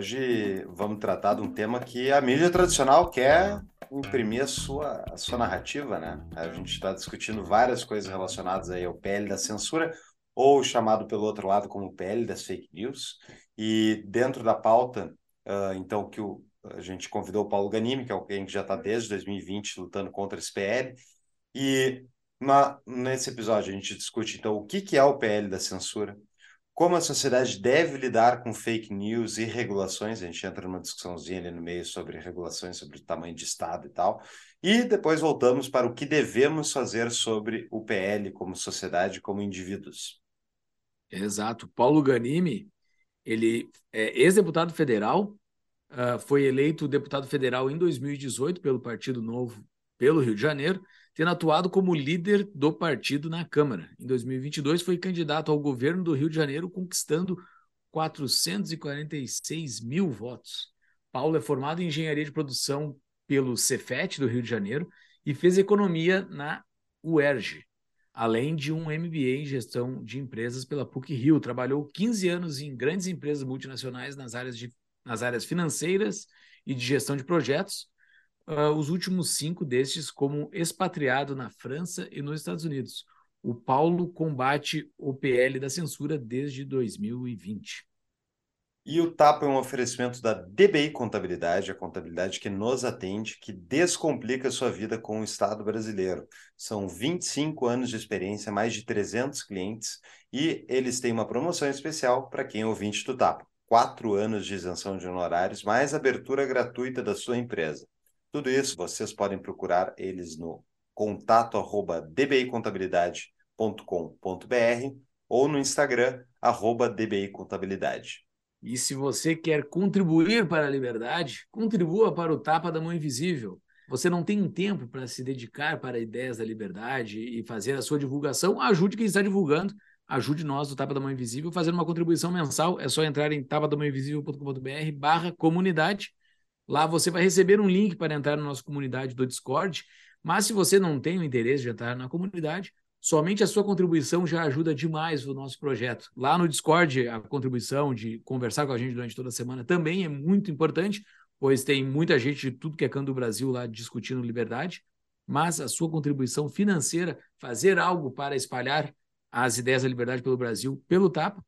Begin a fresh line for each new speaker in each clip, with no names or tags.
Hoje vamos tratar de um tema que a mídia tradicional quer imprimir a sua, a sua narrativa, né? A gente está discutindo várias coisas relacionadas aí ao PL da censura, ou chamado pelo outro lado como PL das fake news. E dentro da pauta, uh, então, que o, a gente convidou o Paulo Ganimi, que é alguém que já está desde 2020 lutando contra esse PL. E na, nesse episódio a gente discute então o que, que é o PL da censura, como a sociedade deve lidar com fake news e regulações. A gente entra numa discussãozinha ali no meio sobre regulações, sobre o tamanho de Estado e tal. E depois voltamos para o que devemos fazer sobre o PL como sociedade, como indivíduos.
Exato. Paulo Ganimi, ele é ex-deputado federal, uh, foi eleito deputado federal em 2018 pelo Partido Novo pelo Rio de Janeiro, tendo atuado como líder do partido na Câmara. Em 2022 foi candidato ao governo do Rio de Janeiro, conquistando 446 mil votos. Paulo é formado em engenharia de produção pelo Cefet do Rio de Janeiro e fez economia na UERJ, além de um MBA em gestão de empresas pela PUC Rio. Trabalhou 15 anos em grandes empresas multinacionais nas áreas de nas áreas financeiras e de gestão de projetos, uh, os últimos cinco destes como expatriado na França e nos Estados Unidos. O Paulo combate o PL da censura desde 2020.
E o TAPA é um oferecimento da DBI Contabilidade, a contabilidade que nos atende, que descomplica a sua vida com o Estado brasileiro. São 25 anos de experiência, mais de 300 clientes, e eles têm uma promoção especial para quem é ouvinte do TAPA quatro anos de isenção de honorários, mais abertura gratuita da sua empresa. Tudo isso vocês podem procurar eles no contato arroba dbicontabilidade.com.br ou no Instagram, arroba dbicontabilidade.
E se você quer contribuir para a liberdade, contribua para o Tapa da Mão Invisível. Você não tem tempo para se dedicar para ideias da liberdade e fazer a sua divulgação, ajude quem está divulgando ajude nós do Tapa da Mão Invisível fazendo uma contribuição mensal. É só entrar em tapadamãoinvisível.com.br barra comunidade. Lá você vai receber um link para entrar na nossa comunidade do Discord. Mas se você não tem o interesse de entrar na comunidade, somente a sua contribuição já ajuda demais o nosso projeto. Lá no Discord, a contribuição de conversar com a gente durante toda a semana também é muito importante, pois tem muita gente de tudo que é canto do Brasil lá discutindo liberdade. Mas a sua contribuição financeira, fazer algo para espalhar as ideias da liberdade pelo Brasil pelo Tapa,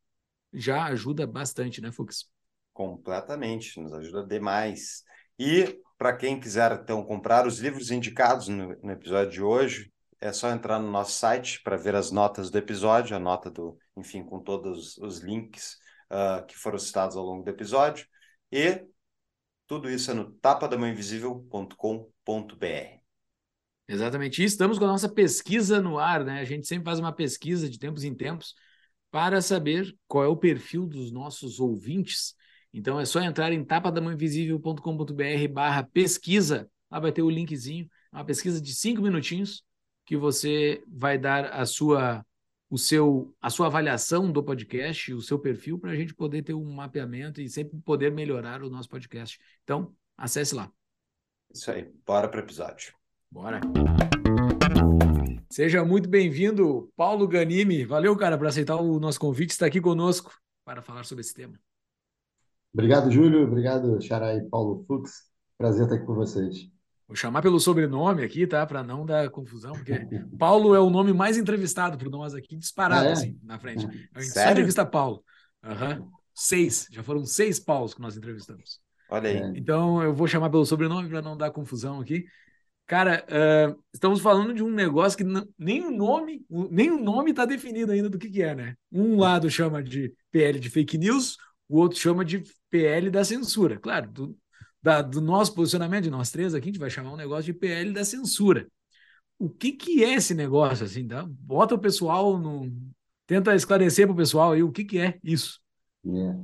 já ajuda bastante, né, Fux?
Completamente, nos ajuda demais. E para quem quiser então comprar os livros indicados no, no, episódio de hoje, é só entrar no nosso site para ver as notas do episódio, a nota do, enfim, com todos os links uh, que foram citados ao longo do episódio. E tudo isso é no tapadamãoinvisível.com.br.
Exatamente. E estamos com a nossa pesquisa no ar, né? A gente sempre faz uma pesquisa de tempos em tempos para saber qual é o perfil dos nossos ouvintes. Então é só entrar em tapadamãoinvisível.com.br barra pesquisa. Lá vai ter o linkzinho, uma pesquisa de cinco minutinhos que você vai dar a sua o seu a sua avaliação do podcast, o seu perfil para a gente poder ter um mapeamento e sempre poder melhorar o nosso podcast. Então acesse lá.
Isso aí. Bora para o episódio.
Bora. Seja muito bem-vindo, Paulo Ganimi. Valeu, cara, por aceitar o nosso convite, estar aqui conosco para falar sobre esse tema.
Obrigado, Júlio. Obrigado, Xará e Paulo Fux. Prazer estar aqui com vocês.
Vou chamar pelo sobrenome aqui, tá? Para não dar confusão, porque Paulo é o nome mais entrevistado por nós aqui, disparado, ah, é? assim, na frente. A gente só entrevista Paulo. Uhum. Seis. Já foram seis Paulos que nós entrevistamos.
Olha aí.
Então eu vou chamar pelo sobrenome para não dar confusão aqui. Cara, uh, estamos falando de um negócio que não, nem o nome, nem o nome está definido ainda do que, que é, né? Um lado chama de PL de fake news, o outro chama de PL da censura. Claro, do, da, do nosso posicionamento, de nós três aqui, a gente vai chamar um negócio de PL da censura. O que, que é esse negócio, assim, tá? Bota o pessoal no... Tenta esclarecer para o pessoal aí o que, que é isso.
Yeah.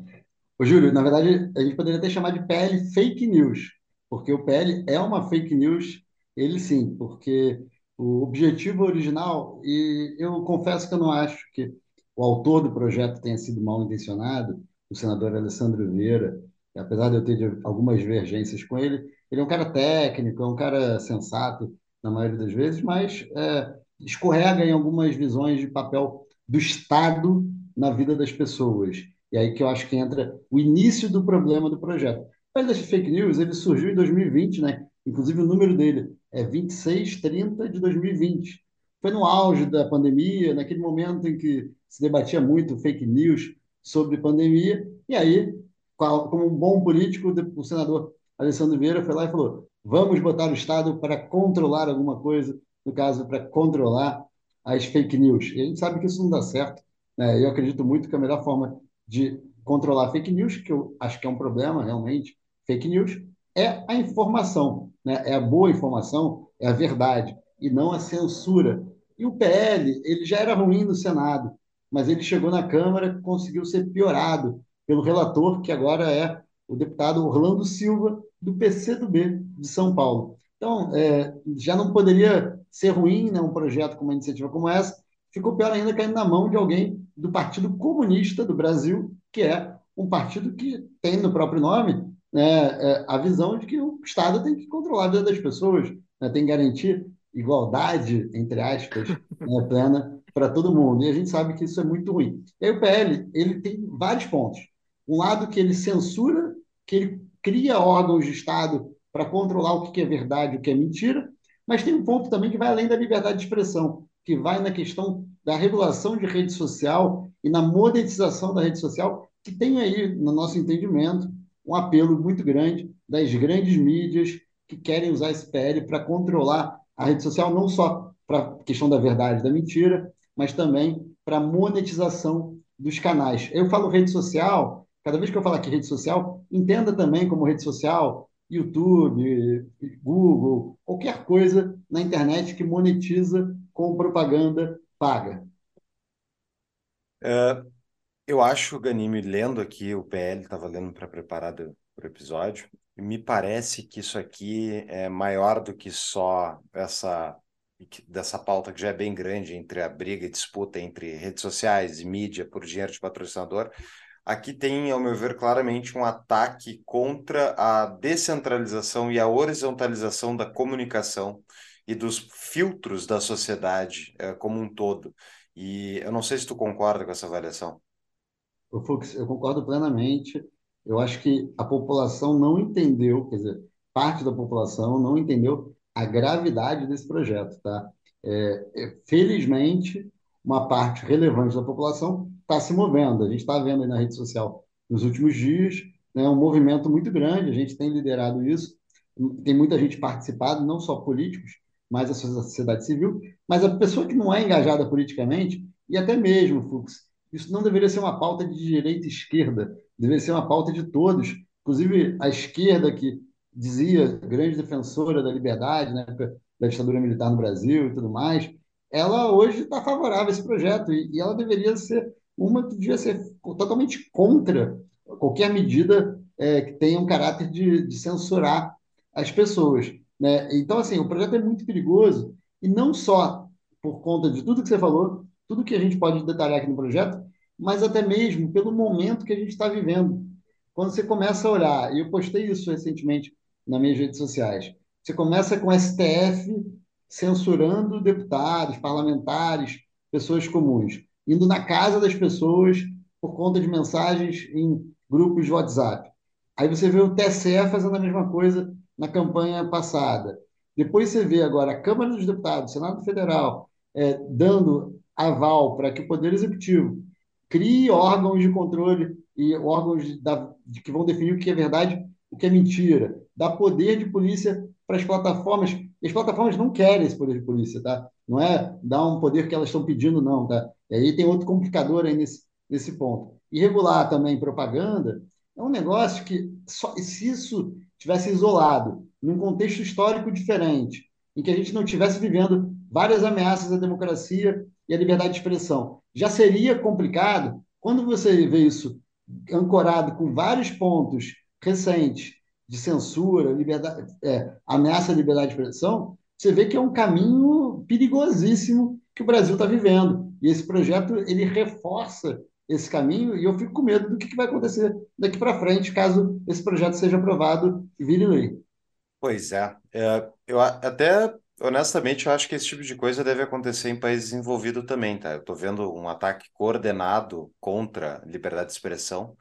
Ô, Júlio, na verdade, a gente poderia até chamar de PL fake news, porque o PL é uma fake news, ele sim, porque o objetivo original, e eu confesso que eu não acho que o autor do projeto tenha sido mal intencionado, o senador Alessandro Vieira, apesar de eu ter algumas divergências com ele, ele é um cara técnico, é um cara sensato na maioria das vezes, mas é, escorrega em algumas visões de papel do Estado na vida das pessoas. E aí que eu acho que entra o início do problema do projeto. O das fake news, ele surgiu em 2020, né? Inclusive o número dele é 2630 de 2020. Foi no auge da pandemia, naquele momento em que se debatia muito fake news sobre pandemia, e aí, como um bom político, o senador Alessandro Vieira foi lá e falou: vamos botar o Estado para controlar alguma coisa, no caso, para controlar as fake news. E a gente sabe que isso não dá certo. Né? Eu acredito muito que a melhor forma de controlar fake news, que eu acho que é um problema realmente, fake news, é a informação, né? é a boa informação, é a verdade, e não a censura. E o PL, ele já era ruim no Senado, mas ele chegou na Câmara, conseguiu ser piorado pelo relator, que agora é o deputado Orlando Silva, do PCdoB de São Paulo. Então, é, já não poderia ser ruim né, um projeto com uma iniciativa como essa, ficou pior ainda caindo na mão de alguém do Partido Comunista do Brasil, que é um partido que tem no próprio nome né, é, a visão de que o Estado tem que controlar a vida das pessoas, né, tem que garantir igualdade, entre aspas, né, plena para todo mundo. E a gente sabe que isso é muito ruim. E aí o PL ele tem vários pontos. Um lado que ele censura, que ele cria órgãos de Estado para controlar o que é verdade e o que é mentira, mas tem um ponto também que vai além da liberdade de expressão, que vai na questão da regulação de rede social e na monetização da rede social, que tem aí, no nosso entendimento, um apelo muito grande das grandes mídias que querem usar esse PL para controlar a rede social, não só para a questão da verdade, da mentira, mas também para monetização dos canais. Eu falo rede social, cada vez que eu falo aqui rede social, entenda também como rede social YouTube, Google, qualquer coisa na internet que monetiza com propaganda paga.
É, eu acho, Ganime, lendo aqui o PL, estava lendo para preparar o episódio, me parece que isso aqui é maior do que só essa dessa pauta que já é bem grande entre a briga e disputa entre redes sociais e mídia por dinheiro de patrocinador. Aqui tem, ao meu ver, claramente um ataque contra a descentralização e a horizontalização da comunicação e dos filtros da sociedade é, como um todo. E eu não sei se tu concorda com essa avaliação.
O Fux, eu concordo plenamente. Eu acho que a população não entendeu, quer dizer, parte da população não entendeu a gravidade desse projeto, tá? É, é, felizmente, uma parte relevante da população está se movendo. A gente está vendo na rede social nos últimos dias né, um movimento muito grande, a gente tem liderado isso, tem muita gente participado, não só políticos, mas a sociedade civil, mas a pessoa que não é engajada politicamente, e até mesmo, Fux, isso não deveria ser uma pauta de direita e esquerda, deveria ser uma pauta de todos, inclusive a esquerda que dizia grande defensora da liberdade, né, da ditadura militar no Brasil e tudo mais, ela hoje está favorável a esse projeto e, e ela deveria ser uma que devia ser totalmente contra qualquer medida é, que tenha um caráter de, de censurar as pessoas. Né? Então, assim, o projeto é muito perigoso, e não só por conta de tudo que você falou, tudo que a gente pode detalhar aqui no projeto, mas até mesmo pelo momento que a gente está vivendo. Quando você começa a olhar, e eu postei isso recentemente nas minhas redes sociais, você começa com STF censurando deputados, parlamentares, pessoas comuns, indo na casa das pessoas por conta de mensagens em grupos de WhatsApp. Aí você vê o TSE fazendo a mesma coisa na campanha passada. Depois você vê agora a Câmara dos Deputados, Senado Federal, é, dando aval para que o Poder Executivo crie órgãos de controle e órgãos da, que vão definir o que é verdade o que é mentira, dá poder de polícia para as plataformas. E as plataformas não querem esse poder de polícia, tá? Não é dar um poder que elas estão pedindo, não, tá? E aí tem outro complicador aí nesse, nesse ponto. E regular também propaganda é um negócio que, só, se isso tivesse isolado, num contexto histórico diferente, em que a gente não estivesse vivendo várias ameaças à democracia e à liberdade de expressão, já seria complicado. Quando você vê isso ancorado com vários pontos recentes de censura, liberdade, é, ameaça à liberdade de expressão, você vê que é um caminho perigosíssimo que o Brasil está vivendo. E esse projeto ele reforça esse caminho e eu fico com medo do que vai acontecer daqui para frente, caso esse projeto seja aprovado e vire lei.
Pois é. é eu até, honestamente, eu acho que esse tipo de coisa deve acontecer em países desenvolvidos também, tá? Eu estou vendo um ataque coordenado contra liberdade de expressão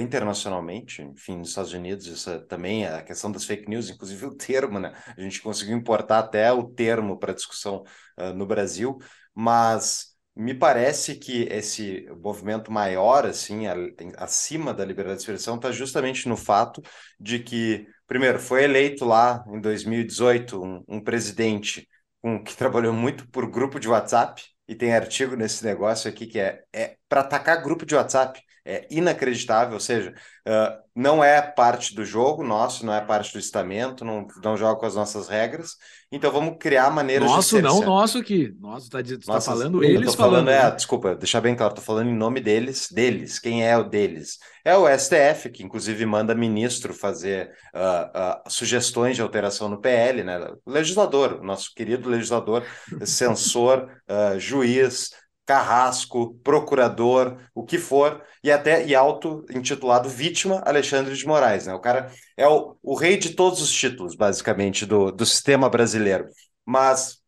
internacionalmente, enfim, nos Estados Unidos, isso é também é a questão das fake news, inclusive o termo, né? A gente conseguiu importar até o termo para discussão uh, no Brasil, mas me parece que esse movimento maior, assim, a, acima da liberdade de expressão, está justamente no fato de que, primeiro, foi eleito lá em 2018 um, um presidente um, que trabalhou muito por grupo de WhatsApp, e tem artigo nesse negócio aqui que é, é para atacar grupo de WhatsApp é inacreditável, ou seja, uh, não é parte do jogo nosso, não é parte do estamento, não, não joga com as nossas regras, então vamos criar maneiras
nosso,
de
Nosso, não, nosso aqui. Nosso, tá, tá falando eles falando. falando
é, desculpa, deixar bem claro, tô falando em nome deles, deles, quem é o deles? É o STF, que inclusive manda ministro fazer uh, uh, sugestões de alteração no PL, né? O legislador, nosso querido legislador, censor, juiz, carrasco, procurador, o que for, e até e auto-intitulado vítima Alexandre de Moraes. Né? O cara é o, o rei de todos os títulos, basicamente, do, do sistema brasileiro. Mas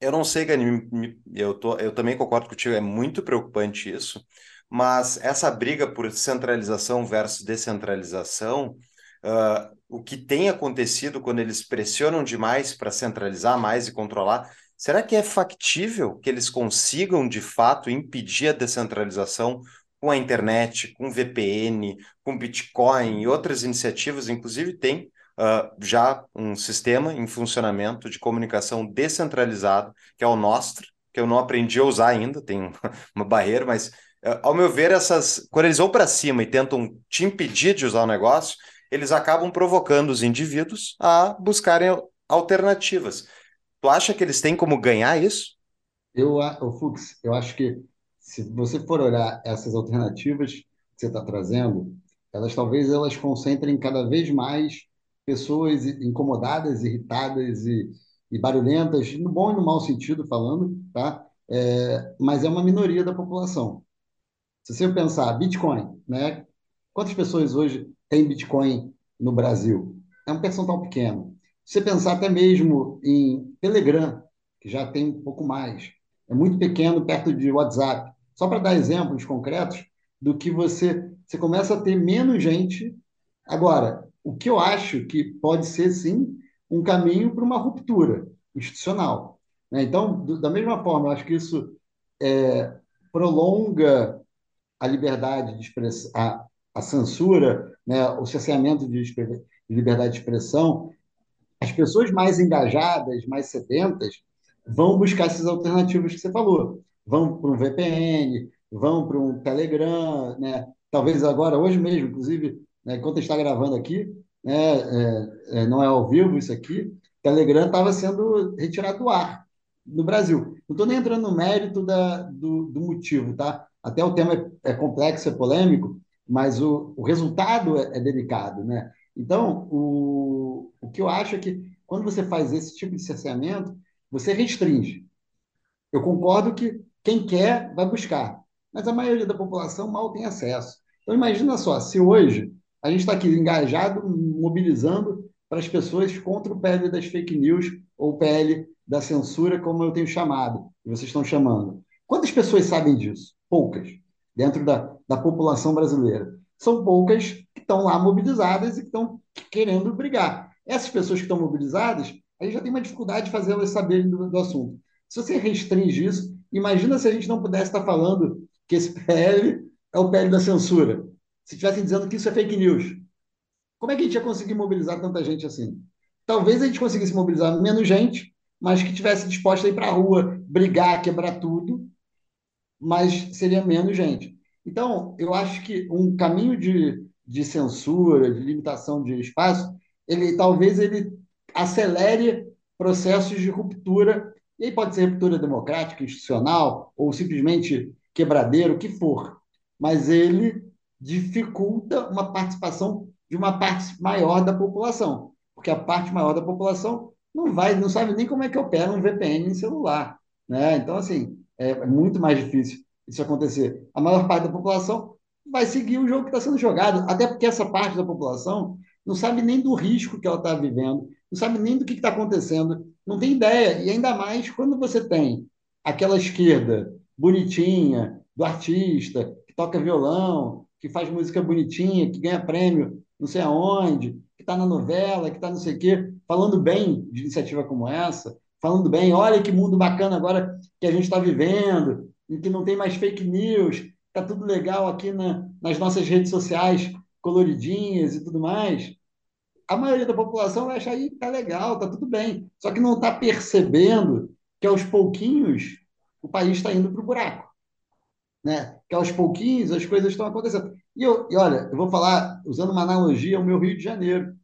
eu não sei, Gani, eu, tô, eu também concordo contigo, é muito preocupante isso, mas essa briga por centralização versus descentralização, uh, o que tem acontecido quando eles pressionam demais para centralizar mais e controlar, Será que é factível que eles consigam, de fato, impedir a descentralização com a internet, com VPN, com Bitcoin e outras iniciativas? Inclusive, tem uh, já um sistema em funcionamento de comunicação descentralizado, que é o Nostr, que eu não aprendi a usar ainda, tem uma barreira, mas, uh, ao meu ver, essas, quando eles vão para cima e tentam te impedir de usar o negócio, eles acabam provocando os indivíduos a buscarem alternativas. Tu acha que eles têm como ganhar isso?
Eu, o Fux, eu acho que se você for olhar essas alternativas que você está trazendo, elas talvez elas concentrem cada vez mais pessoas incomodadas, irritadas e, e barulhentas, no bom e no mau sentido falando, tá? É, mas é uma minoria da população. Se você pensar Bitcoin, né? Quantas pessoas hoje têm Bitcoin no Brasil? É um percentual pequeno. Você pensar até mesmo em Telegram, que já tem um pouco mais, é muito pequeno perto de WhatsApp. Só para dar exemplos concretos do que você, você começa a ter menos gente. Agora, o que eu acho que pode ser, sim, um caminho para uma ruptura institucional. Né? Então, do, da mesma forma, eu acho que isso é, prolonga a liberdade de expressão, a, a censura, né? o cerceamento de, de liberdade de expressão, as pessoas mais engajadas, mais sedentas, vão buscar essas alternativas que você falou. Vão para um VPN, vão para um Telegram, né? talvez agora, hoje mesmo, inclusive, né, enquanto está gravando aqui, né, é, é, não é ao vivo isso aqui, Telegram estava sendo retirado do ar no Brasil. Não estou nem entrando no mérito da, do, do, motivo, tá? Até o tema é, é complexo, é polêmico, mas o, o resultado é, é delicado, né? Então, o, o que eu acho é que quando você faz esse tipo de cerceamento, você restringe. Eu concordo que quem quer vai buscar, mas a maioria da população mal tem acesso. Então, imagina só, se hoje a gente está aqui engajado, mobilizando para as pessoas contra o PL das fake news ou PL da censura, como eu tenho chamado, e vocês estão chamando. Quantas pessoas sabem disso? Poucas, dentro da, da população brasileira. São poucas estão lá mobilizadas e que estão querendo brigar. Essas pessoas que estão mobilizadas, a gente já tem uma dificuldade de fazer elas saberem do, do assunto. Se você restringe isso, imagina se a gente não pudesse estar falando que esse PL é o PL da censura. Se estivessem dizendo que isso é fake news. Como é que a gente ia conseguir mobilizar tanta gente assim? Talvez a gente conseguisse mobilizar menos gente, mas que tivesse disposta a ir para a rua, brigar, quebrar tudo, mas seria menos gente. Então, eu acho que um caminho de de censura, de limitação de espaço, ele talvez ele acelere processos de ruptura, e aí pode ser ruptura democrática, institucional, ou simplesmente quebradeiro, o que for. Mas ele dificulta uma participação de uma parte maior da população, porque a parte maior da população não vai, não sabe nem como é que opera um VPN em celular, né? Então, assim, é muito mais difícil isso acontecer. A maior parte da população vai seguir o jogo que está sendo jogado, até porque essa parte da população não sabe nem do risco que ela está vivendo, não sabe nem do que está acontecendo, não tem ideia. E ainda mais quando você tem aquela esquerda bonitinha, do artista, que toca violão, que faz música bonitinha, que ganha prêmio não sei aonde, que está na novela, que está não sei o quê, falando bem de iniciativa como essa, falando bem, olha que mundo bacana agora que a gente está vivendo, em que não tem mais fake news, está tudo legal aqui na, nas nossas redes sociais coloridinhas e tudo mais. A maioria da população vai achar aí tá legal, tá tudo bem. Só que não está percebendo que aos pouquinhos o país está indo para o buraco. Né? Que aos pouquinhos as coisas estão acontecendo. E, eu, e olha, eu vou falar, usando uma analogia, o meu Rio de Janeiro.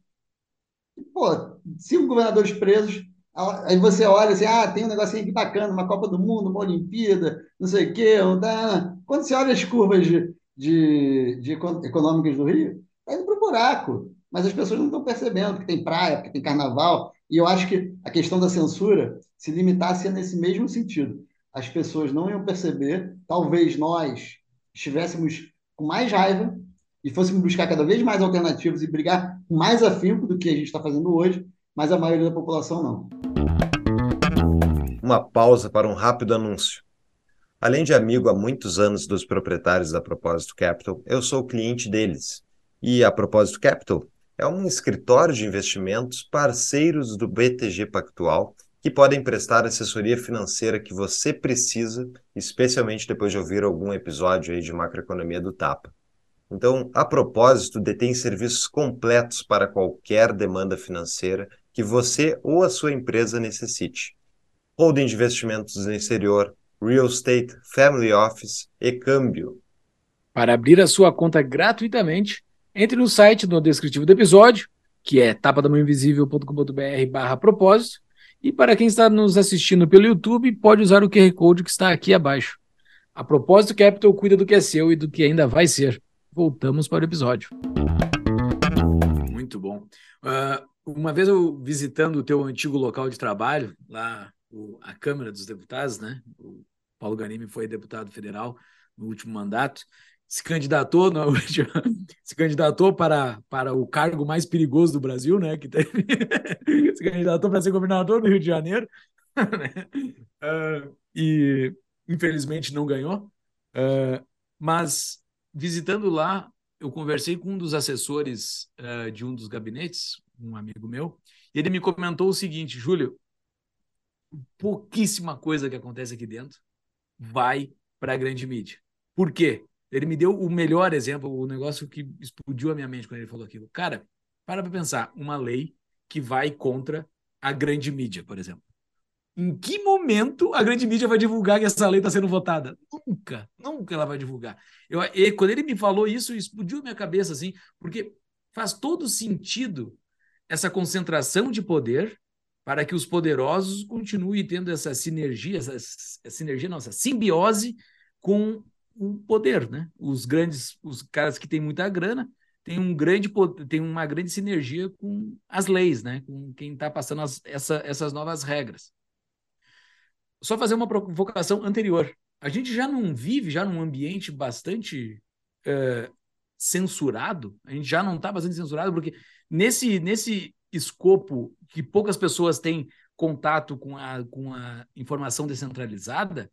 Pô, cinco governadores presos, Aí você olha assim, ah, tem um negocinho aqui bacana, uma Copa do Mundo, uma Olimpíada, não sei o quê. Um da... Quando você olha as curvas de, de, de econômicas do Rio, está indo para o buraco. Mas as pessoas não estão percebendo que tem praia, que tem carnaval. E eu acho que a questão da censura se limitasse nesse mesmo sentido. As pessoas não iam perceber, talvez nós estivéssemos com mais raiva e fôssemos buscar cada vez mais alternativas e brigar com mais afinco do que a gente está fazendo hoje, mas a maioria da população não.
Uma pausa para um rápido anúncio. Além de amigo há muitos anos dos proprietários da Propósito Capital, eu sou cliente deles. E a Propósito Capital é um escritório de investimentos parceiros do BTG Pactual que podem prestar assessoria financeira que você precisa, especialmente depois de ouvir algum episódio aí de macroeconomia do Tapa. Então, a propósito, detém serviços completos para qualquer demanda financeira que você ou a sua empresa necessite. Holding de investimentos no exterior, real estate, family office e câmbio.
Para abrir a sua conta gratuitamente, entre no site no descritivo do episódio, que é tapadamãoinvisível.com.br barra propósito, e para quem está nos assistindo pelo YouTube, pode usar o QR Code que está aqui abaixo. A propósito, Capital cuida do que é seu e do que ainda vai ser. Voltamos para o episódio. Muito bom. Uh, uma vez eu visitando o teu antigo local de trabalho, lá o, a Câmara dos Deputados, né? O Paulo Ganimi foi deputado federal no último mandato, se candidatou, no, se candidatou para, para o cargo mais perigoso do Brasil, né? Que teve, se candidatou para ser governador do Rio de Janeiro, né? Uh, e infelizmente não ganhou. Uh, mas visitando lá, eu conversei com um dos assessores uh, de um dos gabinetes, um amigo meu, e ele me comentou o seguinte, Júlio, pouquíssima coisa que acontece aqui dentro vai para a grande mídia. Por quê? Ele me deu o melhor exemplo, o negócio que explodiu a minha mente quando ele falou aquilo. Cara, para para pensar, uma lei que vai contra a grande mídia, por exemplo. Em que momento a grande mídia vai divulgar que essa lei está sendo votada? Nunca, nunca ela vai divulgar. Eu, e quando ele me falou isso, explodiu minha cabeça, assim, porque faz todo sentido essa concentração de poder para que os poderosos continuem tendo essa sinergia, essa, sinergia, nossa, simbiose com o poder, né? Os grandes, os caras que têm muita grana têm um grande tem uma grande sinergia com as leis, né? Com quem está passando as, essa, essas novas regras. Só fazer uma provocação anterior. A gente já não vive já num ambiente bastante uh, censurado. A gente já não está bastante censurado porque nesse nesse escopo que poucas pessoas têm contato com a, com a informação descentralizada,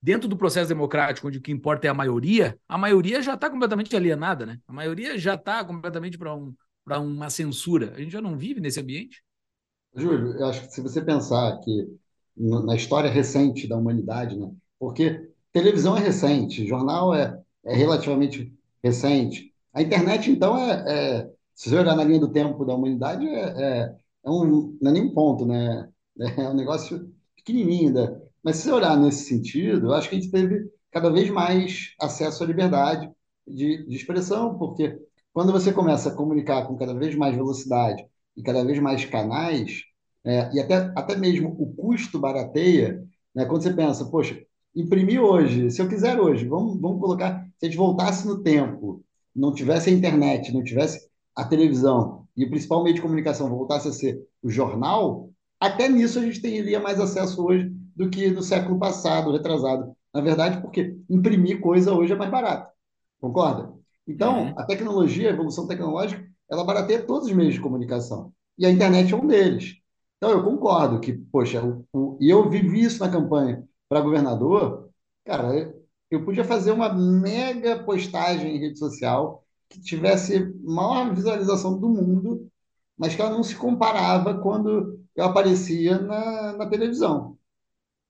dentro do processo democrático, onde o que importa é a maioria, a maioria já está completamente alienada, né? A maioria já está completamente para um, uma censura. A gente já não vive nesse ambiente.
Júlio, eu acho que se você pensar que na história recente da humanidade, né? Porque televisão é recente, jornal é, é relativamente recente. A internet, então, é, é se você olhar na linha do tempo da humanidade, é, é, é um, não é nem um ponto, né? É um negócio pequenininho ainda. Mas se você olhar nesse sentido, eu acho que a gente teve cada vez mais acesso à liberdade de, de expressão, porque quando você começa a comunicar com cada vez mais velocidade e cada vez mais canais, é, e até, até mesmo o custo barateia, né? quando você pensa, poxa, imprimir hoje, se eu quiser hoje, vamos, vamos colocar, se a gente voltasse no tempo não tivesse a internet, não tivesse a televisão e o principal meio de comunicação voltasse a ser o jornal, até nisso a gente teria mais acesso hoje do que no século passado, retrasado. Na verdade, porque imprimir coisa hoje é mais barato. Concorda? Então, uhum. a tecnologia, a evolução tecnológica, ela barateia todos os meios de comunicação. E a internet é um deles. Então, eu concordo que, poxa, o, o, e eu vivi isso na campanha para governador, cara, eu, podia fazer uma mega postagem em rede social que tivesse maior visualização do mundo, mas que ela não se comparava quando eu aparecia na, na televisão.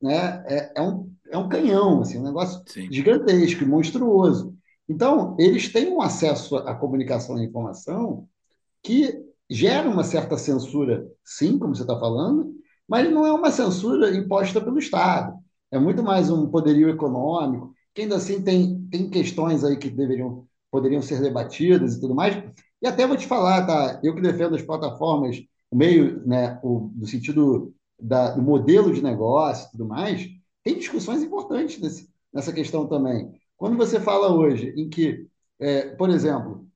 Né? É, é, um, é um canhão, assim, um negócio Sim. gigantesco, monstruoso. Então, eles têm um acesso à comunicação e à informação que gera uma certa censura, sim, como você está falando, mas não é uma censura imposta pelo Estado. É muito mais um poderio econômico, que ainda assim tem, tem questões aí que deveriam, poderiam ser debatidas e tudo mais. E até vou te falar, tá? Eu que defendo as plataformas, o meio, né, o, no sentido da, do modelo de negócio e tudo mais, tem discussões importantes nesse, nessa questão também. Quando você fala hoje em que, é, por exemplo,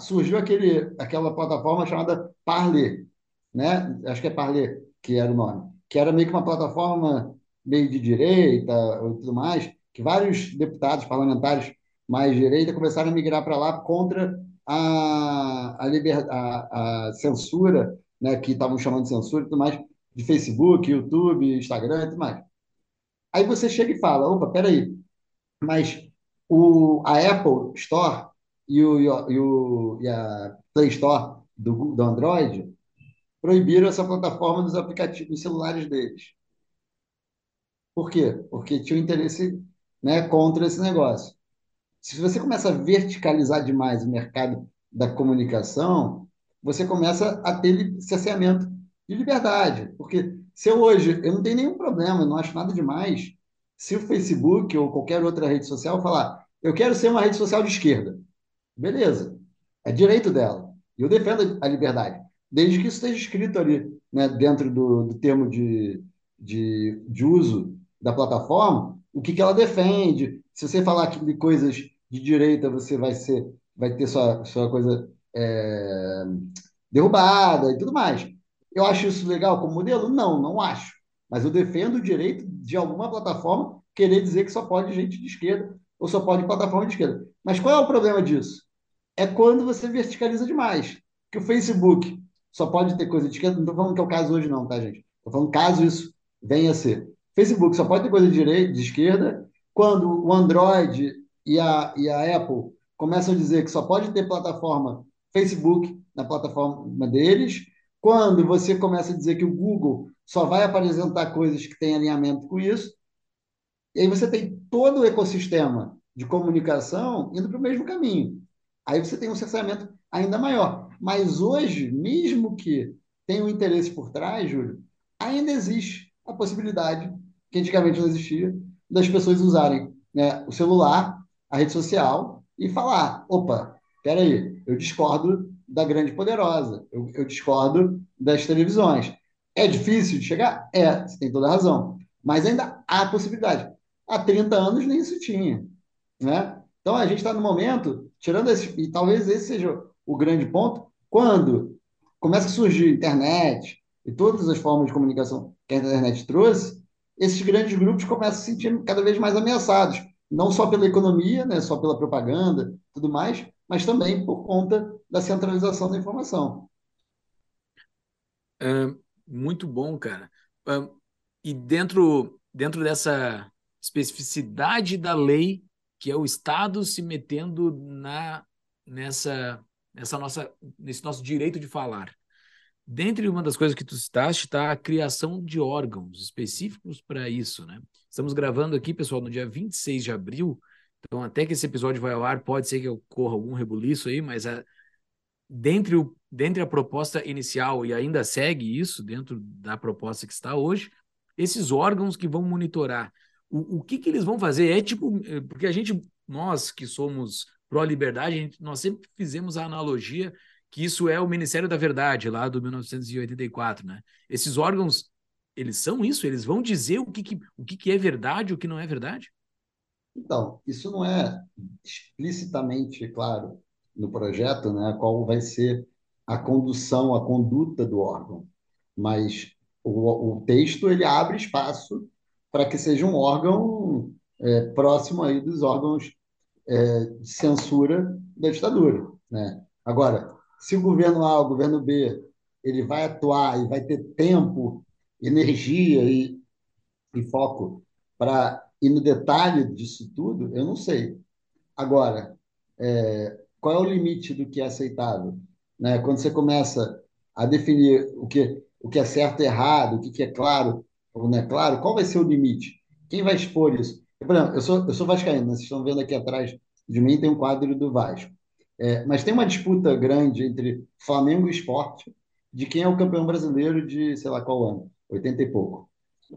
surgiu aquele, aquela plataforma chamada Parler, né? Acho que é Parler que era o nome, que era meio que uma plataforma meio de direita e tudo mais, que vários deputados parlamentares mais direita começaram a migrar para lá contra a, a, liber, a, a censura, né, que estavam chamando de censura e tudo mais, de Facebook, YouTube, Instagram e tudo mais. Aí você chega e fala, opa, peraí, mas o, a Apple Store e, o, e, o, e a Play Store do, do Android proibiram essa plataforma nos aplicativos, nos celulares deles. Por quê? Porque tinha um interesse né, contra esse negócio. Se você começa a verticalizar demais o mercado da comunicação, você começa a ter cerceamento de liberdade. Porque se eu hoje, eu não tenho nenhum problema, eu não acho nada demais, se o Facebook ou qualquer outra rede social falar, eu quero ser uma rede social de esquerda. Beleza, é direito dela. E eu defendo a liberdade, desde que isso esteja escrito ali, né, dentro do, do termo de, de, de uso da plataforma, o que, que ela defende. Se você falar de coisas de direita, você vai ser, vai ter sua, sua coisa é, derrubada e tudo mais. Eu acho isso legal como modelo? Não, não acho. Mas eu defendo o direito de alguma plataforma querer dizer que só pode gente de esquerda ou só pode plataforma de esquerda. Mas qual é o problema disso? É quando você verticaliza demais. Que o Facebook só pode ter coisa de esquerda. Não estou falando que é o caso hoje, não, tá, gente? Estou falando caso isso venha a ser. Facebook só pode ter coisa de direita, de esquerda, quando o Android e a, e a Apple começam a dizer que só pode ter plataforma Facebook na plataforma deles, quando você começa a dizer que o Google só vai apresentar coisas que têm alinhamento com isso, e aí você tem todo o ecossistema de comunicação indo para o mesmo caminho. Aí você tem um cerceamento ainda maior. Mas hoje, mesmo que tenha um interesse por trás, Júlio, ainda existe a possibilidade, que antigamente não existia, das pessoas usarem né, o celular, a rede social e falar: opa, peraí, eu discordo da grande poderosa. Eu, eu discordo das televisões. É difícil de chegar? É, você tem toda a razão. Mas ainda há possibilidade. Há 30 anos nem isso tinha. Né? Então a gente está no momento, tirando esse, e talvez esse seja o grande ponto, quando começa a surgir internet e todas as formas de comunicação que a internet trouxe, esses grandes grupos começam a se sentir cada vez mais ameaçados, não só pela economia, né, só pela propaganda, tudo mais, mas também por conta da centralização da informação.
É, muito bom, cara. É, e dentro, dentro dessa especificidade da lei, que é o Estado se metendo na, nessa, nessa nossa, nesse nosso direito de falar. Dentre uma das coisas que tu citaste está a criação de órgãos específicos para isso, né? Estamos gravando aqui, pessoal, no dia 26 de abril, então, até que esse episódio vai ao ar, pode ser que ocorra algum rebuliço aí, mas a, dentre, o, dentre a proposta inicial, e ainda segue isso dentro da proposta que está hoje, esses órgãos que vão monitorar. O, o que, que eles vão fazer? É tipo, eh, porque a gente, nós que somos pró-liberdade, nós sempre fizemos a analogia que isso é o Ministério da Verdade, lá do 1984, né? Esses órgãos, eles são isso? Eles vão dizer o que, que, o que, que é verdade e o que não é verdade?
Então, isso não é explicitamente claro no projeto, né, qual vai ser a condução, a conduta do órgão. Mas o, o texto ele abre espaço para que seja um órgão é, próximo aí dos órgãos é, de censura da ditadura. Né? Agora, se o governo A, o governo B, ele vai atuar e vai ter tempo, energia e, e foco para ir no detalhe disso tudo, eu não sei. Agora, é, qual é o limite do que é aceitável? Né? Quando você começa a definir o que, o que é certo e errado, o que, que é claro ou não é claro, qual vai ser o limite? Quem vai expor isso? Por exemplo, eu sou, eu sou vascaíno, né? vocês estão vendo aqui atrás de mim tem um quadro do Vasco. É, mas tem uma disputa grande entre Flamengo e Esporte de quem é o campeão brasileiro de, sei lá qual ano, 80 e pouco.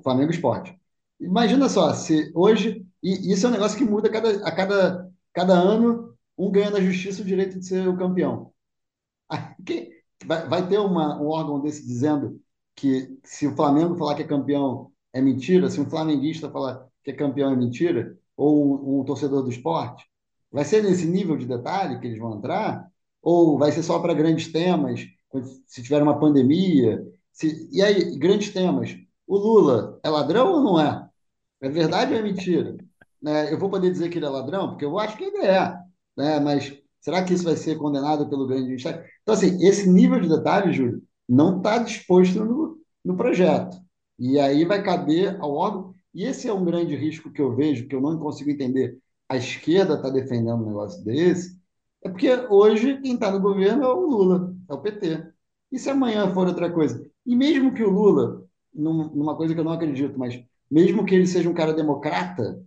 Flamengo e Esporte. Imagina só, se hoje, e isso é um negócio que muda cada, a cada, cada ano, um ganha na justiça o direito de ser o campeão. vai, vai ter uma, um órgão desse dizendo que se o Flamengo falar que é campeão é mentira, se um flamenguista falar que é campeão é mentira, ou um, um torcedor do esporte, vai ser nesse nível de detalhe que eles vão entrar? Ou vai ser só para grandes temas, se tiver uma pandemia? Se, e aí, grandes temas. O Lula é ladrão ou não é? É verdade ou é mentira? Né? Eu vou poder dizer que ele é ladrão, porque eu acho que ele é. Né? Mas será que isso vai ser condenado pelo grande ministério? Então, assim, esse nível de detalhe, Júlio, não está disposto no, no projeto. E aí vai caber ao órgão. E esse é um grande risco que eu vejo, que eu não consigo entender. A esquerda está defendendo um negócio desse, é porque hoje quem está no governo é o Lula, é o PT. E se amanhã for outra coisa? E mesmo que o Lula, numa coisa que eu não acredito, mas mesmo que ele seja um cara democrata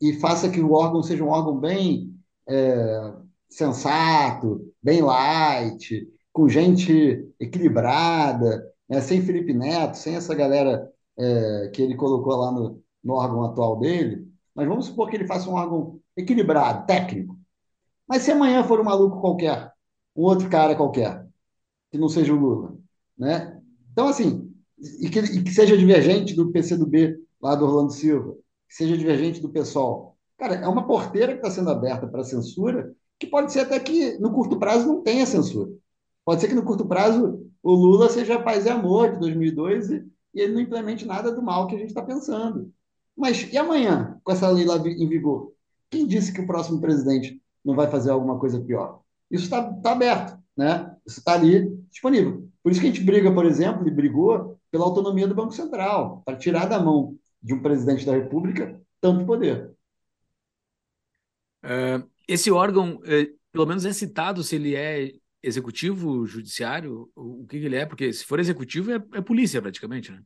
e faça que o órgão seja um órgão bem é, sensato, bem light, com gente equilibrada, né, sem Felipe Neto, sem essa galera é, que ele colocou lá no, no órgão atual dele, mas vamos supor que ele faça um órgão equilibrado, técnico. Mas se amanhã for um maluco qualquer, um outro cara qualquer, que não seja o Lula, né? Então, assim, e que, e que seja divergente do PCdoB lá do Orlando Silva, que seja divergente do PSOL. Cara, é uma porteira que está sendo aberta para censura, que pode ser até que no curto prazo não tenha censura. Pode ser que no curto prazo o Lula seja paz e amor de 2002 e, e ele não implemente nada do mal que a gente está pensando. Mas e amanhã, com essa lei lá em vigor? Quem disse que o próximo presidente não vai fazer alguma coisa pior? Isso está tá aberto, né? Isso está ali disponível. Por isso que a gente briga, por exemplo, e brigou pela autonomia do Banco Central, para tirar da mão de um presidente da República tanto poder.
É, esse órgão, é, pelo menos é citado se ele é executivo, judiciário, o que ele é, porque se for executivo é, é polícia praticamente, né?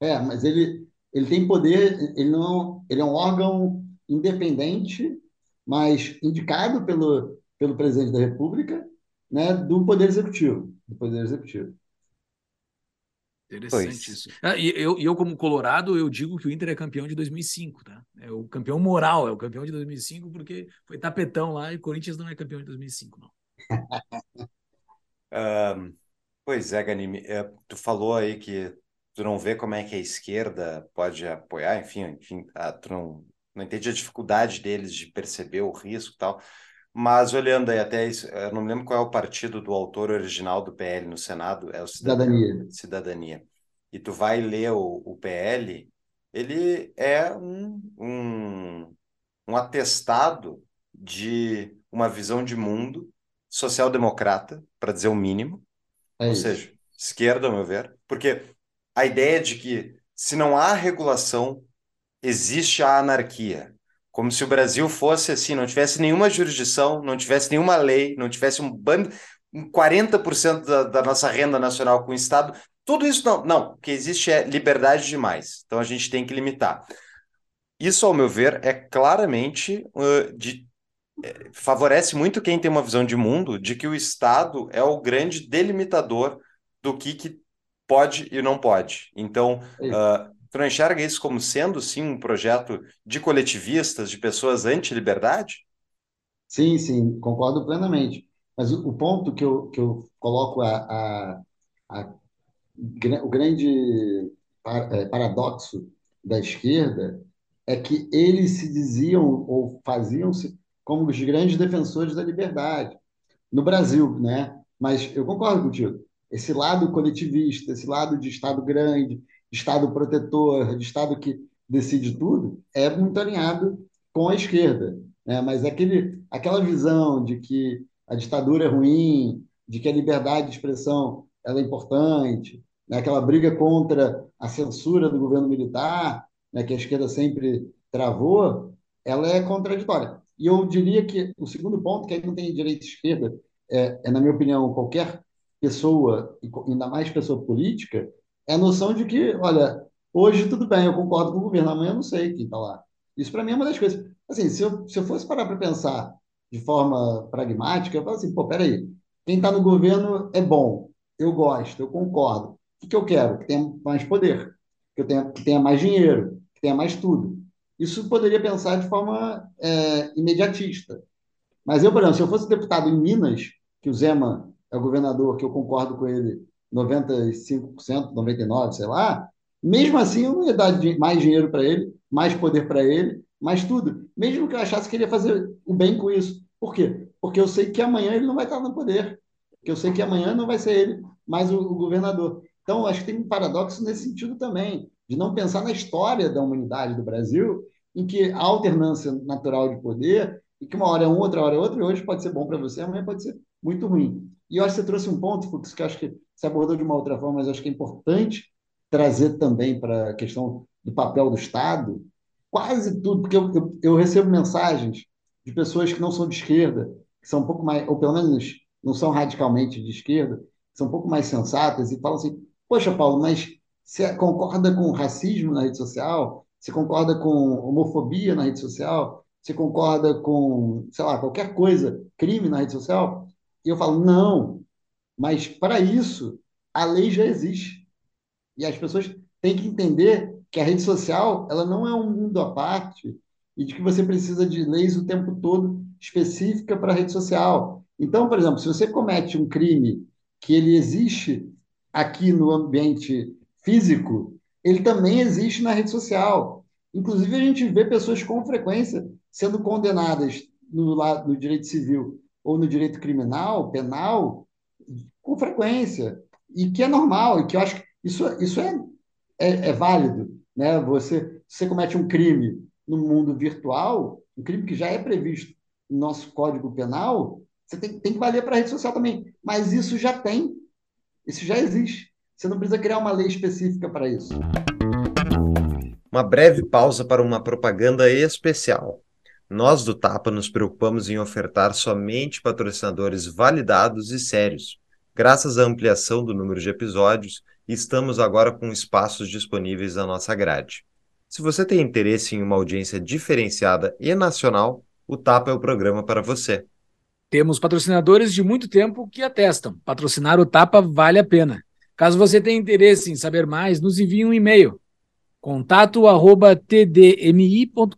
É, mas ele, ele tem poder, ele não, ele é um órgão independente, mas indicado pelo, pelo presidente da República, né, do poder executivo, do poder executivo.
Interessante pois. isso. Ah, e eu, eu, como colorado, eu digo que o Inter é campeão de 2005, tá? É o campeão moral, é o campeão de 2005 porque foi tapetão lá e o Corinthians não é campeão de 2005, não.
um, pois é, Ganime, é, tu falou aí que tu não vê como é que a esquerda pode apoiar, enfim, enfim a, tu não, não entende a dificuldade deles de perceber o risco e tal. Mas olhando aí até isso, eu não me lembro qual é o partido do autor original do PL no Senado, é o
Cidadania.
Cidadania. E tu vai ler o, o PL, ele é um, um, um atestado de uma visão de mundo social-democrata, para dizer o mínimo, é ou isso. seja, esquerda, ao meu ver, porque a ideia de que se não há regulação, existe a anarquia como se o Brasil fosse assim, não tivesse nenhuma jurisdição, não tivesse nenhuma lei, não tivesse um bando, um 40% da, da nossa renda nacional com o Estado. Tudo isso não, não, o que existe é liberdade demais. Então a gente tem que limitar. Isso, ao meu ver, é claramente uh, de é, favorece muito quem tem uma visão de mundo de que o Estado é o grande delimitador do que, que pode e não pode. Então, uh, Tu não enxerga isso como sendo, sim, um projeto de coletivistas, de pessoas anti-liberdade?
Sim, sim, concordo plenamente. Mas o, ponto que eu, que eu coloco a, a, a o grande é, paradoxo da esquerda é que eles se diziam ou faziam-se como os grandes defensores da liberdade. no Brasil, né? Mas eu concordo contigo. Esse lado coletivista, esse lado de Estado grande, de Estado protetor, de Estado que decide tudo, é muito alinhado com a esquerda. Né? Mas aquele, aquela visão de que a ditadura é ruim, de que a liberdade de expressão é importante, né? aquela briga contra a censura do governo militar, né? que a esquerda sempre travou, ela é contraditória. E eu diria que o segundo ponto, que aí não tem direita e esquerda, é, é, na minha opinião, qualquer pessoa, ainda mais pessoa política, é a noção de que, olha, hoje tudo bem, eu concordo com o governo, amanhã eu não sei quem está lá. Isso para mim é uma das coisas. Assim, se eu, se eu fosse parar para pensar de forma pragmática, eu falo assim, pô, peraí, quem está no governo é bom, eu gosto, eu concordo. O que, eu quero? Que tenha mais poder, que, eu tenha, que tenha mais dinheiro, que tenha mais tudo. Isso poderia pensar de forma é, imediatista. Mas eu, por exemplo, se eu fosse deputado em Minas, que o Zema é o governador, que eu concordo com ele 95%, 99%, sei lá, mesmo assim eu não ia dar mais dinheiro para ele, mais poder para ele, mais tudo. Mesmo que eu achasse que ele ia fazer o bem com isso. Por quê? Porque eu sei que amanhã ele não vai estar no poder. Porque eu sei que amanhã não vai ser ele mais o, o governador. Então, acho que tem um paradoxo nesse sentido também, de não pensar na história da humanidade do Brasil, em que a alternância natural de poder e que uma hora é um, outra hora é outro, e hoje pode ser bom para você, amanhã pode ser muito ruim. E que você trouxe um ponto, Fux, que acho que você abordou de uma outra forma, mas acho que é importante trazer também para a questão do papel do Estado, quase tudo, porque eu, eu, eu, recebo mensagens de pessoas que não são de esquerda, que são um pouco mais, ou pelo menos não são radicalmente de esquerda, são um pouco mais sensatas e falam assim: Poxa, Paulo, mas você concorda com racismo na rede social? Você concorda com homofobia na rede social? Você concorda com, sei lá, qualquer coisa, crime na rede social? E eu falo, não, mas para isso a lei já existe. E as pessoas têm que entender que a rede social ela não é um mundo à parte e de que você precisa de leis o tempo todo específica para a rede social. Então, por exemplo, se você comete um crime que ele existe aqui no ambiente físico, ele também existe na rede social. Inclusive, a gente vê pessoas com frequência sendo condenadas no, no direito civil ou no direito criminal, penal, com frequência. E que é normal, e que eu acho que isso, isso é, é, é válido. Né? Você, você comete um crime no mundo virtual, um crime que já é previsto no nosso Código Penal, você tem, tem que valer para a rede social também. Mas isso já tem, isso já existe. Você não precisa criar uma lei específica para isso.
Uma breve pausa para uma propaganda especial. Nós do Tapa nos preocupamos em ofertar somente patrocinadores validados e sérios. Graças à ampliação do número de episódios, estamos agora com espaços disponíveis na nossa grade. Se você tem interesse em uma audiência diferenciada e nacional, o Tapa é o programa para você.
Temos patrocinadores de muito tempo que atestam. Patrocinar o Tapa vale a pena. Caso você tenha interesse em saber mais, nos envie um e-mail contato arroba tdmi.com.br,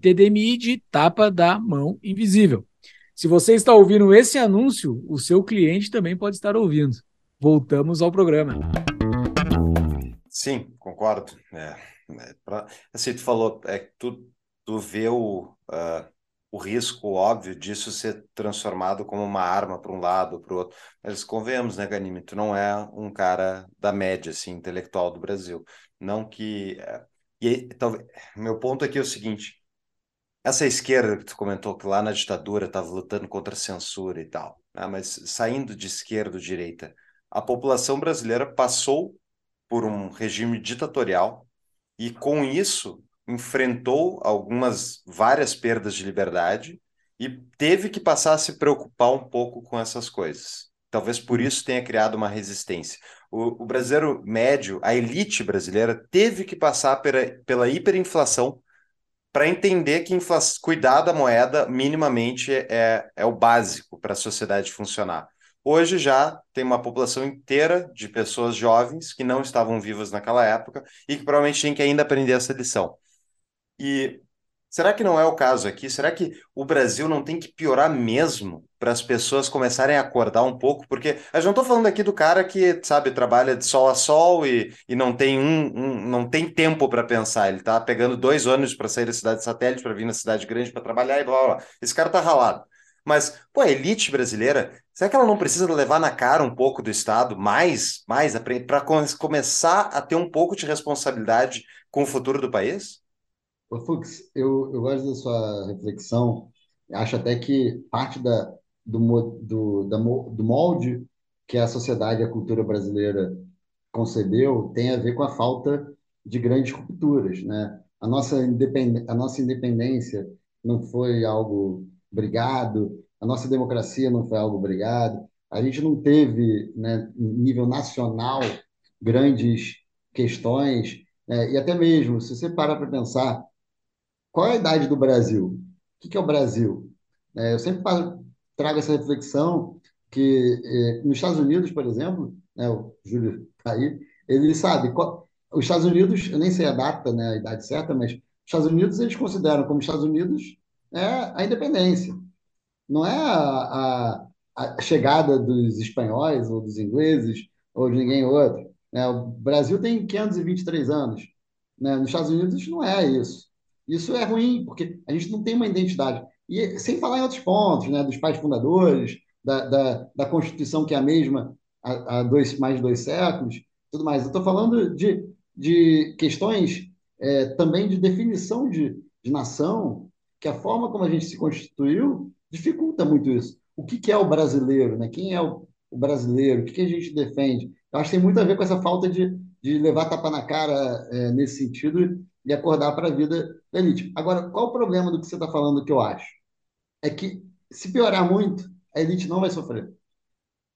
TDMI de tapa da mão invisível. Se você está ouvindo esse anúncio, o seu cliente também pode estar ouvindo. Voltamos ao programa.
Sim, concordo. É, é pra, assim, tu falou, é, tu, tu vê o, uh, o risco óbvio disso ser transformado como uma arma para um lado para o outro. Mas convenhamos, né, Ganime? Tu não é um cara da média, assim, intelectual do Brasil. Não que. Eh, e talvez, meu ponto aqui é o seguinte: essa esquerda que tu comentou que lá na ditadura estava lutando contra a censura e tal, né? mas saindo de esquerda ou direita, a população brasileira passou por um regime ditatorial e com isso enfrentou algumas várias perdas de liberdade e teve que passar a se preocupar um pouco com essas coisas. Talvez por isso tenha criado uma resistência. O, o brasileiro médio, a elite brasileira, teve que passar pela, pela hiperinflação para entender que cuidar da moeda minimamente é, é o básico para a sociedade funcionar. Hoje já tem uma população inteira de pessoas jovens que não estavam vivas naquela época e que provavelmente têm que ainda aprender essa lição. E Será que não é o caso aqui? Será que o Brasil não tem que piorar mesmo para as pessoas começarem a acordar um pouco? Porque eu não estou falando aqui do cara que, sabe, trabalha de sol a sol e, e não tem um, um não tem tempo para pensar. Ele está pegando dois ônibus para sair da cidade de satélite para vir na cidade grande para trabalhar e blá blá. Esse cara está ralado. Mas, pô, a elite brasileira, será que ela não precisa levar na cara um pouco do Estado, mais, mais para começar a ter um pouco de responsabilidade com o futuro do país?
Ô, Fux, eu, eu gosto da sua reflexão. Acho até que parte da, do, do, da, do molde que a sociedade e a cultura brasileira concebeu tem a ver com a falta de grandes rupturas, né? A nossa, a nossa independência não foi algo brigado, a nossa democracia não foi algo brigado, a gente não teve, né, nível nacional, grandes questões, né? e até mesmo, se você parar para pensar, qual é a idade do Brasil? O que é o Brasil? É, eu sempre trago essa reflexão que eh, nos Estados Unidos, por exemplo, né, o Júlio está aí, ele sabe, qual, os Estados Unidos, eu nem sei a data, né, a idade certa, mas os Estados Unidos eles consideram como Estados Unidos é a independência, não é a, a, a chegada dos espanhóis ou dos ingleses ou de ninguém outro. Né? O Brasil tem 523 anos, né? nos Estados Unidos não é isso. Isso é ruim, porque a gente não tem uma identidade. E sem falar em outros pontos, né, dos pais fundadores, da, da, da Constituição que é a mesma há, há dois, mais de dois séculos, tudo mais. Eu estou falando de, de questões é, também de definição de, de nação, que a forma como a gente se constituiu dificulta muito isso. O que, que é o brasileiro? Né? Quem é o, o brasileiro? O que, que a gente defende? Eu acho que tem muito a ver com essa falta de, de levar tapa na cara é, nesse sentido e acordar para a vida da elite. Agora, qual o problema do que você está falando que eu acho? É que, se piorar muito, a elite não vai sofrer.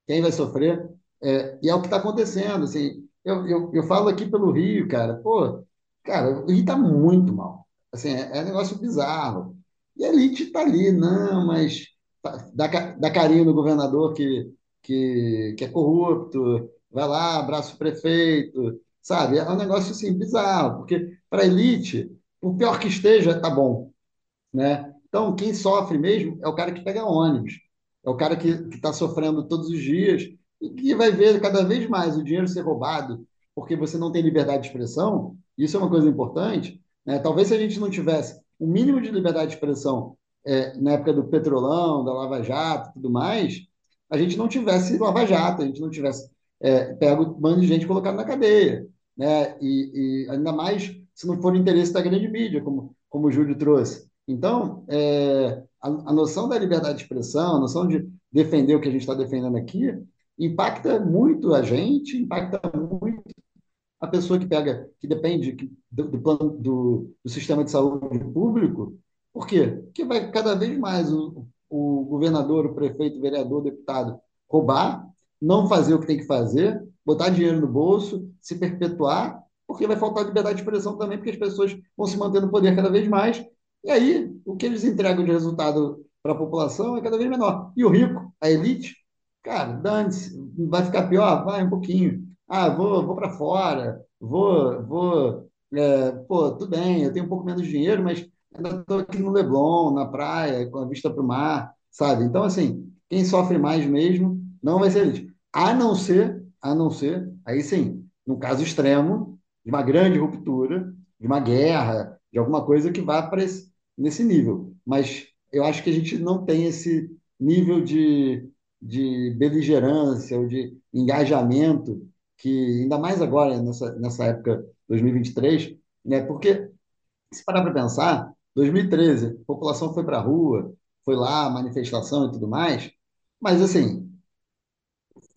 Quem vai sofrer, é, e é o que está acontecendo. Assim, eu, eu, eu falo aqui pelo Rio, cara, pô, cara, o Rio está muito mal. Assim, é, é um negócio bizarro. E a elite está ali, não, mas tá, dá, dá carinho no governador que, que, que é corrupto, vai lá, abraça o prefeito, sabe? É um negócio assim bizarro, porque para a elite, o pior que esteja, tá bom, né? Então, quem sofre mesmo é o cara que pega ônibus, é o cara que está sofrendo todos os dias e que vai ver cada vez mais o dinheiro ser roubado porque você não tem liberdade de expressão. Isso é uma coisa importante. Né? Talvez se a gente não tivesse o mínimo de liberdade de expressão é, na época do Petrolão, da Lava Jato, tudo mais, a gente não tivesse Lava Jato, a gente não tivesse é, pego um bando de gente colocado na cadeia, né? E, e, ainda mais se não for interesse da grande mídia, como, como o Júlio trouxe. Então, é, a, a, noção da liberdade de expressão, a noção de defender o que a gente está defendendo aqui, impacta muito a gente, impacta muito a pessoa que pega, que depende do, do do, do, sistema de saúde público. Por quê? Porque vai cada vez mais o, o governador, o prefeito, o vereador, o deputado roubar, não fazer o que tem que fazer, botar dinheiro no bolso, se perpetuar, porque vai faltar liberdade de expressão também, porque as pessoas vão se manter no poder cada vez mais e aí, o que eles entregam de resultado para a população é cada vez menor. E o rico, a elite, cara, dane-se, vai ficar pior? Vai um pouquinho. Ah, vou, vou para fora, vou, vou, é, pô, tudo bem, eu tenho um pouco menos de dinheiro, mas ainda estou aqui no Leblon, na praia, com a vista para o mar, sabe? Então, assim, quem sofre mais mesmo não vai ser elite. A não ser, a não ser, aí sim, no caso extremo, de uma grande ruptura, de uma guerra, de alguma coisa que vá para esse, nesse nível. Mas eu acho que a gente não tem esse nível de, de beligerância ou de engajamento que, ainda mais agora, nessa, nessa época 2023, né? porque, se parar para pensar, 2013, a população foi para a rua, foi lá, manifestação e tudo mais, mas, assim,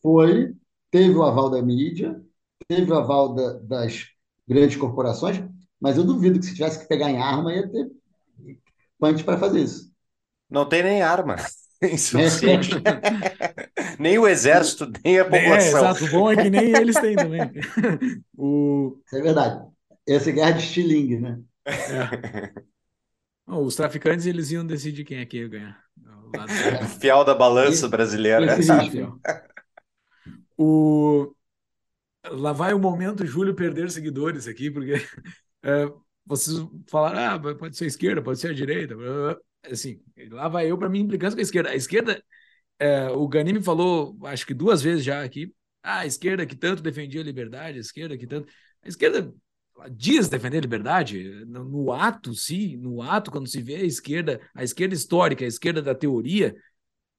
foi, teve o aval da mídia, teve o aval da, das grandes corporações, mas eu duvido que se tivesse que pegar em arma, ia ter punch para fazer isso.
Não tem nem arma. Insuficiente. nem o exército, nem a é, população. É,
exato. O bom é que nem eles têm também.
o... é verdade. Essa é guerra de estilingue, né? É.
Os traficantes eles iam decidir quem é que ia ganhar.
O fiel da balança brasileira.
O... Lá vai o momento Júlio perder seguidores aqui, porque é, vocês falaram, ah, pode ser a esquerda, pode ser a direita, assim, lá vai eu para mim implicância com a esquerda. A esquerda, é, o Ganimi falou, acho que duas vezes já aqui, ah, a esquerda que tanto defendia a liberdade, a esquerda que tanto. A esquerda diz defender a liberdade, no ato, sim, no ato, quando se vê a esquerda, a esquerda histórica, a esquerda da teoria,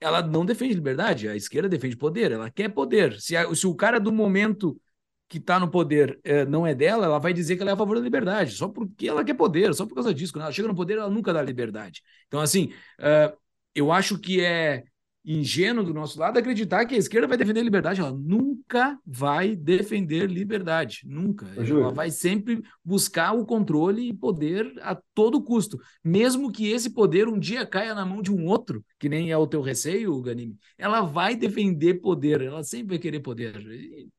ela não defende liberdade, a esquerda defende poder, ela quer poder. Se, a, se o cara do momento que está no poder é, não é dela, ela vai dizer que ela é a favor da liberdade, só porque ela quer poder, só por causa disso. Quando ela chega no poder, ela nunca dá liberdade. Então, assim, uh, eu acho que é ingênuo do nosso lado acreditar que a esquerda vai defender liberdade. Ela nunca vai defender liberdade. Nunca. Ela vai sempre buscar o controle e poder a todo custo. Mesmo que esse poder um dia caia na mão de um outro, que nem é o teu receio, Ganime, ela vai defender poder. Ela sempre vai querer poder.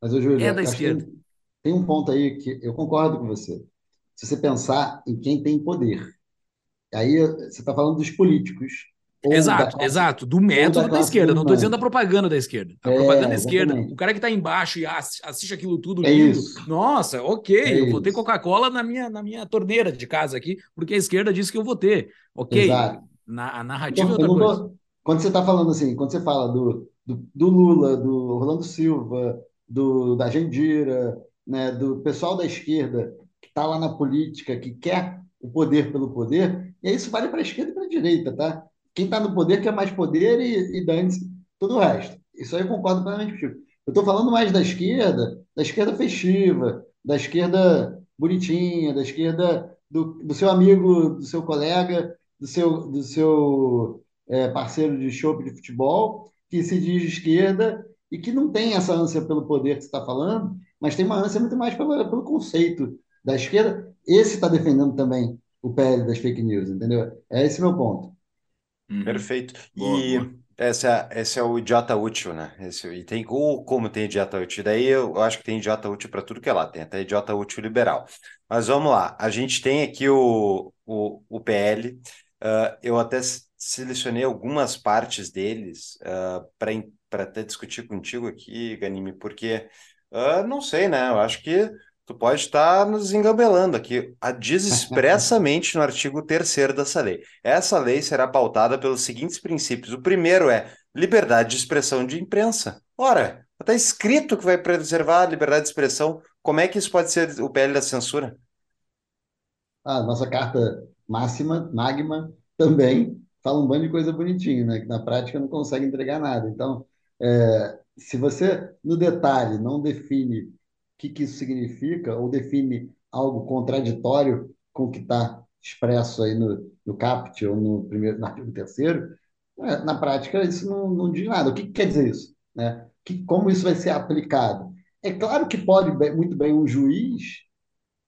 Mas, Júlio, é da esquerda. Tem um ponto aí que eu concordo com você. Se você pensar em quem tem poder, aí você está falando dos políticos
exato, classe, exato. Do método da, da esquerda. Não estou dizendo da propaganda da esquerda. A é, propaganda da esquerda. O cara que está embaixo e assiste aquilo tudo
é lindo. Isso.
Nossa, ok, é eu vou ter Coca-Cola na minha, na minha torneira de casa aqui, porque a esquerda disse que eu vou ter. Ok. Exato. Na, a narrativa então, é outra coisa.
quando você está falando assim, quando você fala do, do, do, Lula, do Orlando Silva, do, da Jandira, né, do pessoal da esquerda que está lá na política, que quer o poder pelo poder, e isso vale para a esquerda e para a direita, tá? Quem está no poder quer mais poder e, e dane-se todo o resto. Isso aí eu concordo plenamente contigo. Eu estou falando mais da esquerda, da esquerda festiva, da esquerda bonitinha, da esquerda do, do seu amigo, do seu colega, do seu, do seu é, parceiro de show de futebol, que se diz esquerda e que não tem essa ânsia pelo poder que você está falando, mas tem uma ânsia muito mais pelo, pelo conceito da esquerda. Esse está defendendo também o PL das fake news, entendeu? É esse meu ponto.
Uhum. Perfeito. Boa, e boa. Essa, esse é o idiota útil, né? Esse, e tem ou como tem idiota útil. Daí eu, eu acho que tem idiota útil para tudo que é lá, tem até idiota útil liberal. Mas vamos lá, a gente tem aqui o, o, o PL. Uh, eu até selecionei algumas partes deles uh, para até discutir contigo aqui, Ganime, porque uh, não sei, né? Eu acho que tu pode estar nos engabelando aqui. Diz expressamente no artigo 3 dessa lei. Essa lei será pautada pelos seguintes princípios. O primeiro é liberdade de expressão de imprensa. Ora, está escrito que vai preservar a liberdade de expressão. Como é que isso pode ser o PL da censura?
A nossa carta máxima, magma, também fala um bando de coisa bonitinha, né? Que na prática não consegue entregar nada. Então, é, se você, no detalhe, não define que, que isso significa ou define algo contraditório com o que está expresso aí no, no caput ou no primeiro no artigo terceiro, é, na prática isso não, não diz nada. O que, que quer dizer isso? Né? Que, como isso vai ser aplicado? É claro que pode muito bem um juiz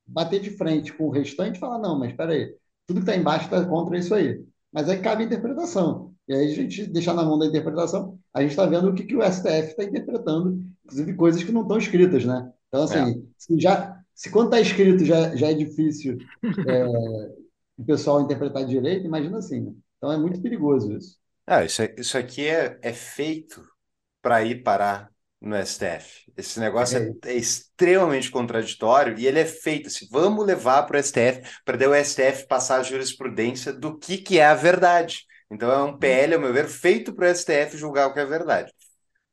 bater de frente com o restante e falar, não, mas espera aí, tudo que está embaixo está contra isso aí. Mas aí cabe interpretação. E aí a gente deixar na mão da interpretação, a gente está vendo o que, que o STF está interpretando, inclusive coisas que não estão escritas, né? Então, assim, é. se, já, se quando está escrito já, já é difícil é, o pessoal interpretar direito, imagina assim. Né? Então é muito perigoso isso.
É, isso, isso aqui é, é feito para ir parar no STF. Esse negócio é, é, extremamente contraditório e ele é feito assim, vamos levar para o STF, para o STF passar a jurisprudência do que, que é a verdade. Então é um PL, ao meu ver, feito para o STF julgar o que é verdade.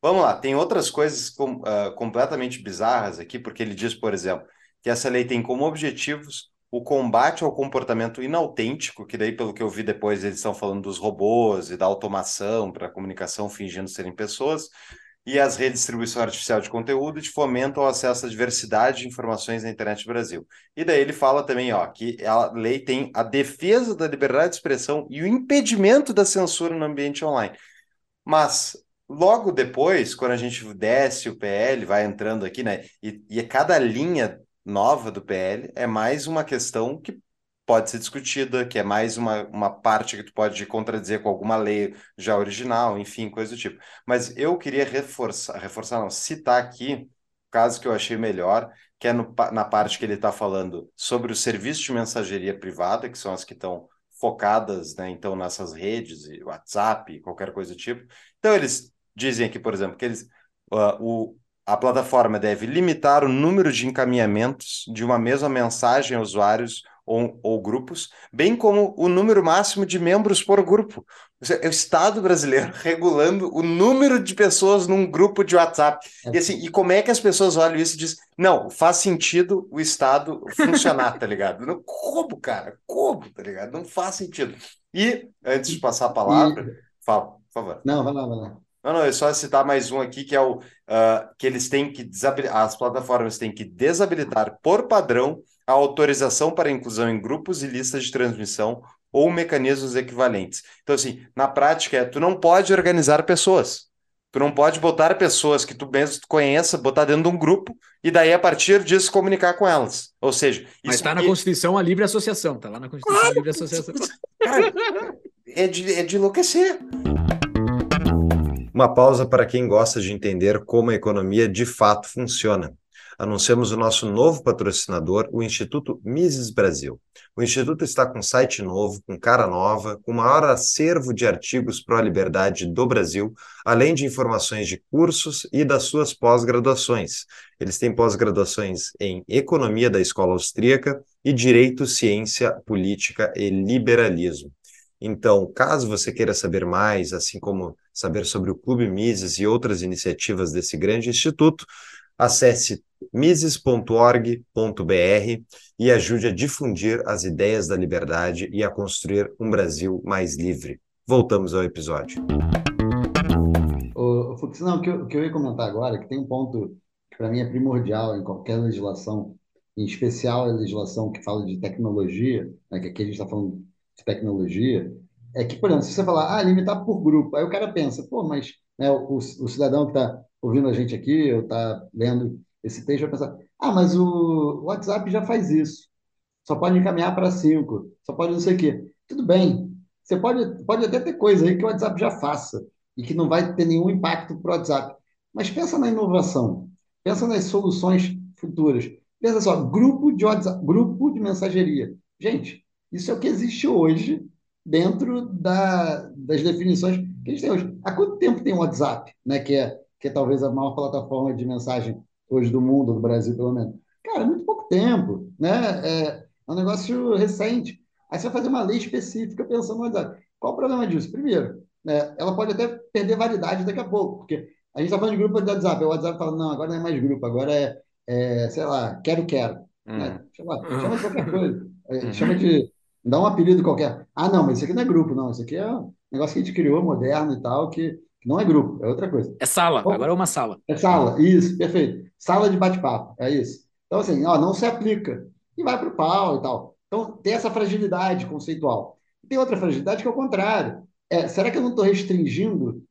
Vamos lá, tem outras coisas com, uh, completamente bizarras aqui, porque ele diz, por exemplo, que essa lei tem como objetivos o combate ao comportamento inautêntico, que daí, pelo que eu vi depois, eles estão falando dos robôs e da automação para comunicação fingindo serem pessoas, e as redes de distribuição artificial de conteúdo de fomento ao acesso à diversidade de informações na internet do Brasil. E daí ele fala também ó, que a lei tem a defesa da liberdade de expressão e o impedimento da censura no ambiente online. Mas Logo depois, quando a gente desce o PL, vai entrando aqui, né? E, e cada linha nova do PL é mais uma questão que pode ser discutida, que é mais uma, uma parte que tu pode contradizer com alguma lei já original, enfim, coisa do tipo. Mas eu queria reforçar, reforçar não, citar aqui o caso que eu achei melhor, que é no, na parte que ele está falando sobre o serviço de mensageria privada, que são as que estão focadas, né, então, nessas redes, WhatsApp, qualquer coisa do tipo. Então, eles dizem aqui, por exemplo, que eles, uh, o, a plataforma deve limitar o número de encaminhamentos de uma mesma mensagem a usuários ou, ou, grupos, bem como o número máximo de membros por grupo. É o Estado brasileiro regulando o número de pessoas num grupo de WhatsApp. E assim, e como é que as pessoas olham isso e dizem, não, faz sentido o Estado funcionar, tá ligado? Não, como, cara? Como, tá ligado? Não faz sentido. E, antes de passar a palavra, fala. por favor.
Não, vai lá, vai lá.
Não, não, é só citar mais um aqui que é o uh, que eles têm que desabilitar, as plataformas têm que desabilitar por padrão a autorização para inclusão em grupos e listas de transmissão ou mecanismos equivalentes. Então, assim, na prática, é, tu não pode organizar pessoas. Tu não pode botar pessoas que tu mesmo conheça, botar dentro de um grupo e daí, a partir disso, comunicar com elas. Ou seja...
Mas está na Constituição a livre associação, está lá na Constituição claro. a livre associação. Cara,
é de, é de enlouquecer.
Uma pausa para quem gosta de entender como a economia de fato funciona anunciamos o nosso novo patrocinador, o Instituto Mises Brasil. O Instituto está com site novo, com cara nova, com maior acervo de artigos para a liberdade do Brasil, além de informações de cursos e das suas pós-graduações. Eles têm pós-graduações em Economia da Escola Austríaca e Direito, Ciência, Política e Liberalismo. Então, caso você queira saber mais, assim como saber sobre o Clube Mises e outras iniciativas desse grande instituto, acesse mises.org.br e ajude a difundir as ideias da liberdade e a construir um Brasil mais livre. Voltamos ao episódio.
O, não, o que, eu, o que eu ia comentar agora, é que tem um ponto que para mim é primordial em qualquer legislação, em especial a legislação que fala de tecnologia, né, que aqui a gente está falando tecnologia, é que, por exemplo, se você falar, ah, limitar por grupo, aí o cara pensa, pô, mas né, o, o cidadão que está ouvindo a gente aqui, ou está lendo esse texto vai pensar, ah, mas o WhatsApp já faz isso. Só pode encaminhar para cinco, só pode não sei o quê. Tudo bem. Você pode, pode até ter coisa aí que o WhatsApp já faça e que não vai ter nenhum impacto para o WhatsApp. Mas pensa na inovação, pensa nas soluções futuras. Pensa só, grupo de WhatsApp, grupo de mensageria. Gente, isso é o que existe hoje dentro da, das definições que a gente tem hoje. Há quanto tempo tem o WhatsApp, né, que, é, que é talvez a maior plataforma de mensagem hoje do mundo, do Brasil pelo menos. Cara, muito pouco tempo, né? É, é um negócio recente. Aí você vai fazer uma lei específica pensando no WhatsApp. Qual o problema disso? Primeiro, né, ela pode até perder validade daqui a pouco, porque a gente está falando de grupo de WhatsApp, o WhatsApp fala, não, agora não é mais grupo, agora é, é sei lá, quero, quero. Hum. Né? Chama, chama de qualquer coisa. Uhum. Chama de. Dá um apelido qualquer. Ah, não, mas isso aqui não é grupo, não. Isso aqui é um negócio que a gente criou, moderno e tal, que não é grupo, é outra coisa.
É sala, Bom, agora é uma sala.
É sala, isso, perfeito. Sala de bate-papo, é isso. Então, assim, ó, não se aplica. E vai para o pau e tal. Então, tem essa fragilidade conceitual. Tem outra fragilidade que é o contrário. É, será que eu não estou restringindo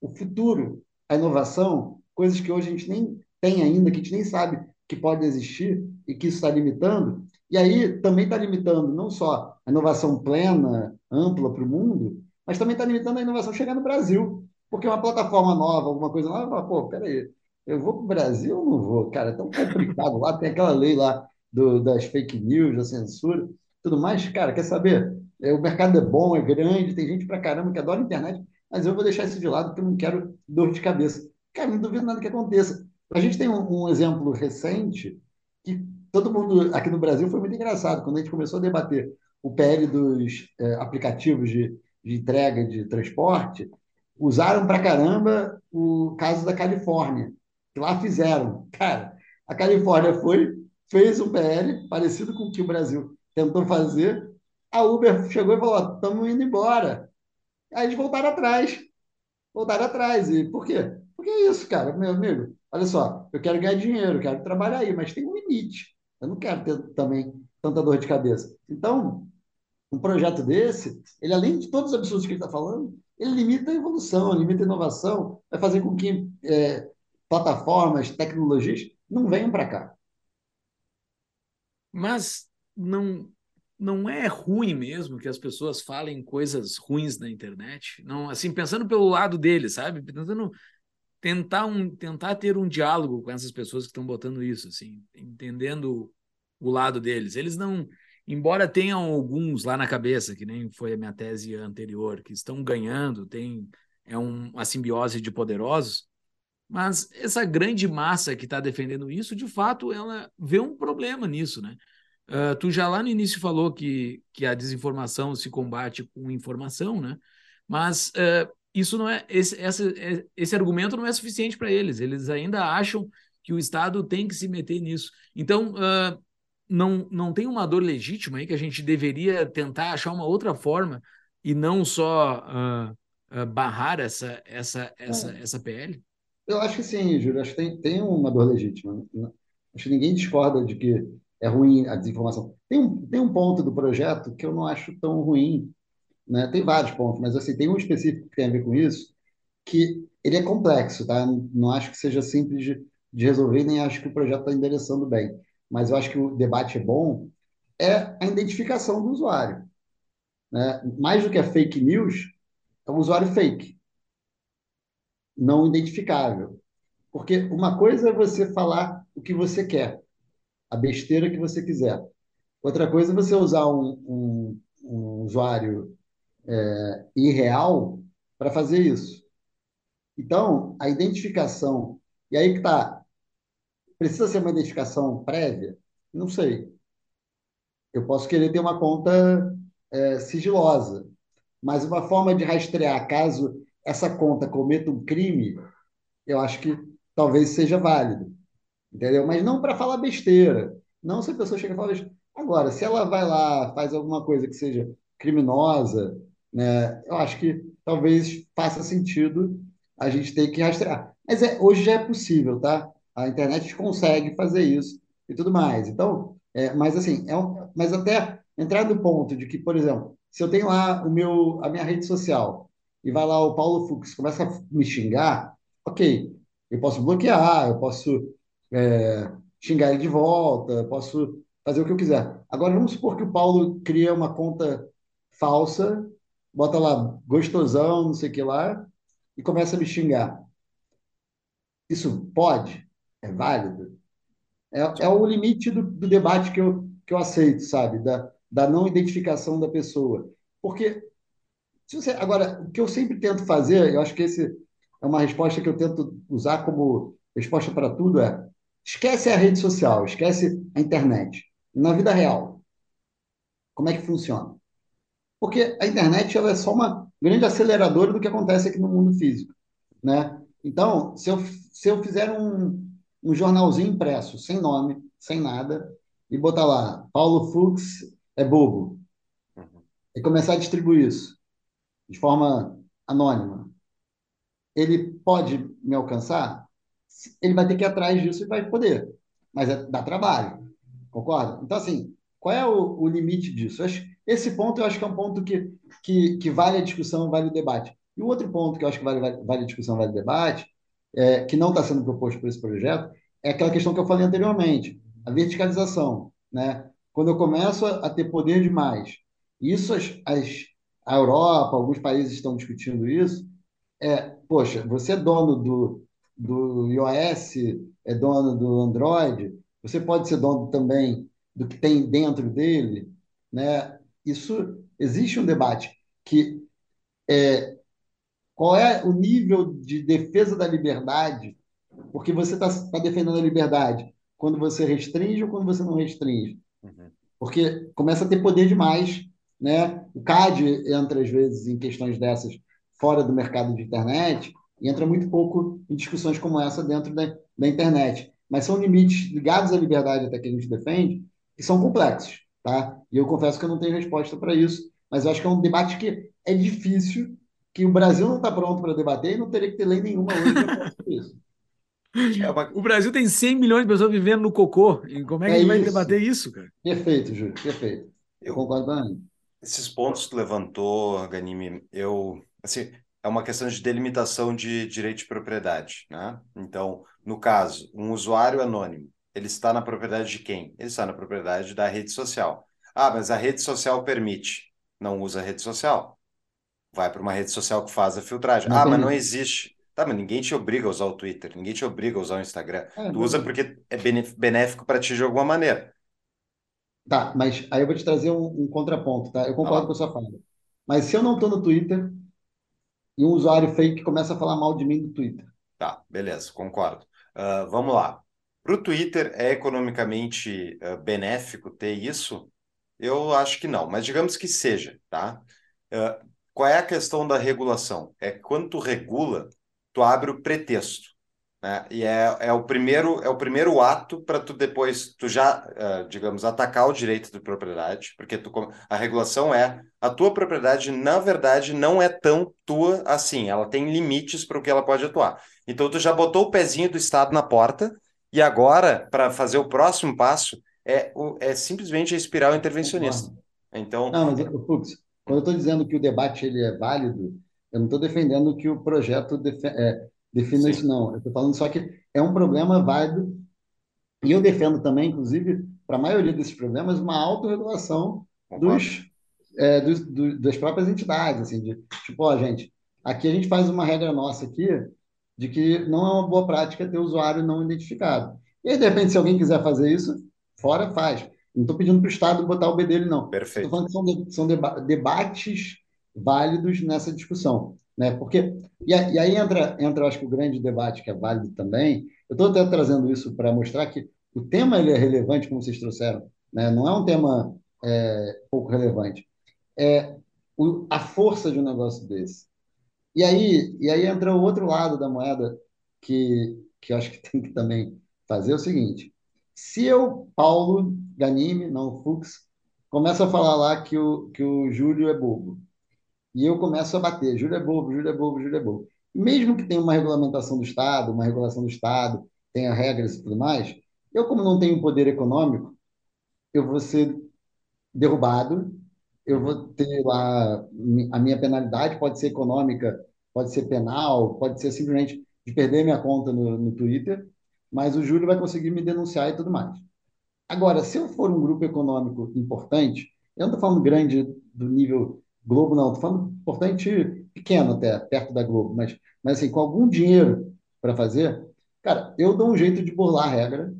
o futuro, a inovação, coisas que hoje a gente nem tem ainda, que a gente nem sabe que pode existir e que isso está limitando? E aí também está limitando não só a inovação plena, ampla para o mundo, mas também está limitando a inovação chegar no Brasil. Porque uma plataforma nova, alguma coisa nova, fala, pô, peraí, eu vou para o Brasil ou não vou? Cara, é tão complicado lá, tem aquela lei lá do, das fake news, da censura, tudo mais. Cara, quer saber? É, o mercado é bom, é grande, tem gente pra caramba que adora a internet, mas eu vou deixar isso de lado porque eu não quero dor de cabeça. Cara, não duvido nada que aconteça. A gente tem um, um exemplo recente que todo mundo aqui no Brasil foi muito engraçado. Quando a gente começou a debater o PL dos é, aplicativos de, de entrega de transporte, usaram pra caramba o caso da Califórnia, que lá fizeram. Cara, a Califórnia foi, fez um PL parecido com o que o Brasil tentou fazer. A Uber chegou e falou: estamos indo embora. Aí eles voltaram atrás. Voltaram atrás. E por quê? Porque é isso, cara, meu amigo. Olha só, eu quero ganhar dinheiro, quero trabalhar aí, mas tem um limite. Eu não quero ter também tanta dor de cabeça. Então, um projeto desse, ele além de todos os absurdos que ele está falando, ele limita a evolução, limita a inovação, vai fazer com que é, plataformas, tecnologias não venham para cá.
Mas não, não é ruim mesmo que as pessoas falem coisas ruins na internet? Não, assim, pensando pelo lado deles, sabe? Tentando tentar um tentar ter um diálogo com essas pessoas que estão botando isso, assim, entendendo o lado deles. Eles não embora tenham alguns lá na cabeça, que nem foi a minha tese anterior, que estão ganhando, tem é um, uma simbiose de poderosos, mas essa grande massa que está defendendo isso, de fato, ela vê um problema nisso, né? Uh, tu já lá no início falou que, que a desinformação se combate com informação, né? Mas uh, isso não é esse, essa, esse argumento não é suficiente para eles. Eles ainda acham que o Estado tem que se meter nisso. Então, uh, não, não tem uma dor legítima aí que a gente deveria tentar achar uma outra forma e não só uh, uh, barrar essa, essa, essa, é. essa PL?
Eu acho que sim, Júlio. Acho que tem, tem uma dor legítima. Acho que ninguém discorda de que é ruim a desinformação. Tem um, tem um ponto do projeto que eu não acho tão ruim. Né? Tem vários pontos, mas assim, tem um específico que tem a ver com isso, que ele é complexo, tá? Não, acho que seja simples de, de resolver, nem acho que o projeto está endereçando bem. Mas eu acho que o debate é bom, é a identificação do usuário. Né? Mais do que a fake news, é um usuário fake, não identificável. Porque uma coisa é você falar o que você quer, a besteira que você quiser. Outra coisa é você usar um, um, um usuário é, irreal para fazer isso. Então, a identificação. E aí que está. Precisa ser uma identificação prévia? Não sei. Eu posso querer ter uma conta é, sigilosa, mas uma forma de rastrear caso essa conta cometa um crime, eu acho que talvez seja válido, entendeu? Mas não para falar besteira, não se a pessoa chega e fala besteira. Agora, se ela vai lá, faz alguma coisa que seja criminosa, né, eu acho que talvez faça sentido a gente ter que rastrear. Mas é, hoje já é possível, tá? A internet consegue fazer isso e tudo mais. Então, é, mas assim, é um, mas até entrar no ponto de que, por exemplo, se eu tenho lá o meu, a minha rede social e vai lá o Paulo Fux começa a me xingar, ok, eu posso bloquear, eu posso é, xingar ele de volta, posso fazer o que eu quiser. Agora, vamos supor que o Paulo cria uma conta falsa, bota lá gostosão, não sei o que lá, e começa a me xingar. Isso pode? É válido? É, é o limite do, do debate que eu, que eu aceito, sabe? Da, da não identificação da pessoa. Porque, se você, agora, o que eu sempre tento fazer, eu acho que esse é uma resposta que eu tento usar como resposta para tudo, é esquece a rede social, esquece a internet. Na vida real, como é que funciona? Porque a internet ela é só uma grande aceleradora do que acontece aqui no mundo físico. Né? Então, se eu, se eu fizer um, um jornalzinho impresso, sem nome, sem nada, e botar lá, Paulo Fux é bobo, uhum. e começar a distribuir isso de forma anônima, ele pode me alcançar? Ele vai ter que ir atrás disso e vai poder, mas é, dá trabalho, concorda? Então, assim, qual é o, o limite disso? Esse ponto eu acho que é um ponto que, que, que vale a discussão, vale o debate. E o outro ponto que eu acho que vale, vale, vale a discussão, vale o debate, é, que não está sendo proposto por esse projeto, é aquela questão que eu falei anteriormente, a verticalização. Né? Quando eu começo a, a ter poder demais, isso as, as, a Europa, alguns países estão discutindo isso, é, poxa, você é dono do, do iOS, é dono do Android, você pode ser dono também do que tem dentro dele, né? Isso existe um debate que é, qual é o nível de defesa da liberdade, porque você está tá defendendo a liberdade quando você restringe ou quando você não restringe. Uhum. Porque começa a ter poder demais, né? O CAD entra às vezes em questões dessas fora do mercado de internet e entra muito pouco em discussões como essa dentro da, da internet. Mas são limites ligados à liberdade até que a gente defende que são complexos, tá? E eu confesso que eu não tenho resposta para isso, mas eu acho que é um debate que é difícil, que o Brasil não está pronto para debater e não teria que ter lei nenhuma hoje para isso.
É uma... O Brasil tem 100 milhões de pessoas vivendo no cocô. E como é que é gente vai debater isso, cara?
Perfeito, Júlio, perfeito. Eu, eu concordo com
Esses pontos que levantou, Ganime, eu. Assim, é uma questão de delimitação de direito de propriedade. Né? Então, no caso, um usuário anônimo, ele está na propriedade de quem? Ele está na propriedade da rede social. Ah, mas a rede social permite. Não usa a rede social. Vai para uma rede social que faz a filtragem. Não ah, mas não existe. Tá, mas ninguém te obriga a usar o Twitter, ninguém te obriga a usar o Instagram. É, tu usa porque é benéfico para ti de alguma maneira.
Tá, mas aí eu vou te trazer um, um contraponto, tá? Eu concordo ah. com a sua fala. Mas se eu não estou no Twitter e um usuário fake começa a falar mal de mim no Twitter.
Tá, beleza, concordo. Uh, vamos lá. Para o Twitter, é economicamente uh, benéfico ter isso? Eu acho que não, mas digamos que seja, tá? Uh, qual é a questão da regulação? É quando tu regula, tu abre o pretexto. É, e é, é, o primeiro, é o primeiro ato para tu depois, tu já, uh, digamos, atacar o direito de propriedade, porque tu, a regulação é a tua propriedade, na verdade, não é tão tua assim, ela tem limites para o que ela pode atuar. Então, tu já botou o pezinho do Estado na porta, e agora, para fazer o próximo passo, é, é simplesmente a espiral intervencionista. Então.
Não, mas, Fux, quando eu estou dizendo que o debate ele é válido, eu não estou defendendo que o projeto é, defina Sim. isso, não. Eu estou falando só que é um problema válido, e eu defendo também, inclusive, para a maioria desses problemas, uma autorregulação dos, é, dos, do, das próprias entidades, assim, de, tipo, ó, gente, aqui a gente faz uma regra nossa aqui de que não é uma boa prática ter usuário não identificado. E aí, de repente, se alguém quiser fazer isso, fora faz. Não estou pedindo para o Estado botar o B dele, não.
Perfeito.
Estou falando que são, de, são deba debates válidos nessa discussão. Né? Porque, e, e aí entra, entra, acho que o grande debate que é válido também. Eu estou até trazendo isso para mostrar que o tema ele é relevante, como vocês trouxeram. Né? Não é um tema é, pouco relevante. É o, a força de um negócio desse. E aí, e aí entra o outro lado da moeda que, que eu acho que tem que também fazer o seguinte: se eu, Paulo Ganime, não Fux, começo a falar lá que o, que o Júlio é bobo, e eu começo a bater, Júlio é bobo, Júlio é bobo, Júlio é bobo. Mesmo que tenha uma regulamentação do Estado, uma regulação do Estado, tenha regras e tudo mais, eu, como não tenho poder econômico, eu vou ser derrubado, eu vou ter lá a minha penalidade, pode ser econômica, pode ser penal, pode ser simplesmente de perder minha conta no, no Twitter, mas o Júlio vai conseguir me denunciar e tudo mais. Agora, se eu for um grupo econômico importante, eu não estou falando grande do nível Globo, não, estou falando importante pequeno até, perto da Globo, mas, mas assim, com algum dinheiro para fazer, cara, eu dou um jeito de burlar a regra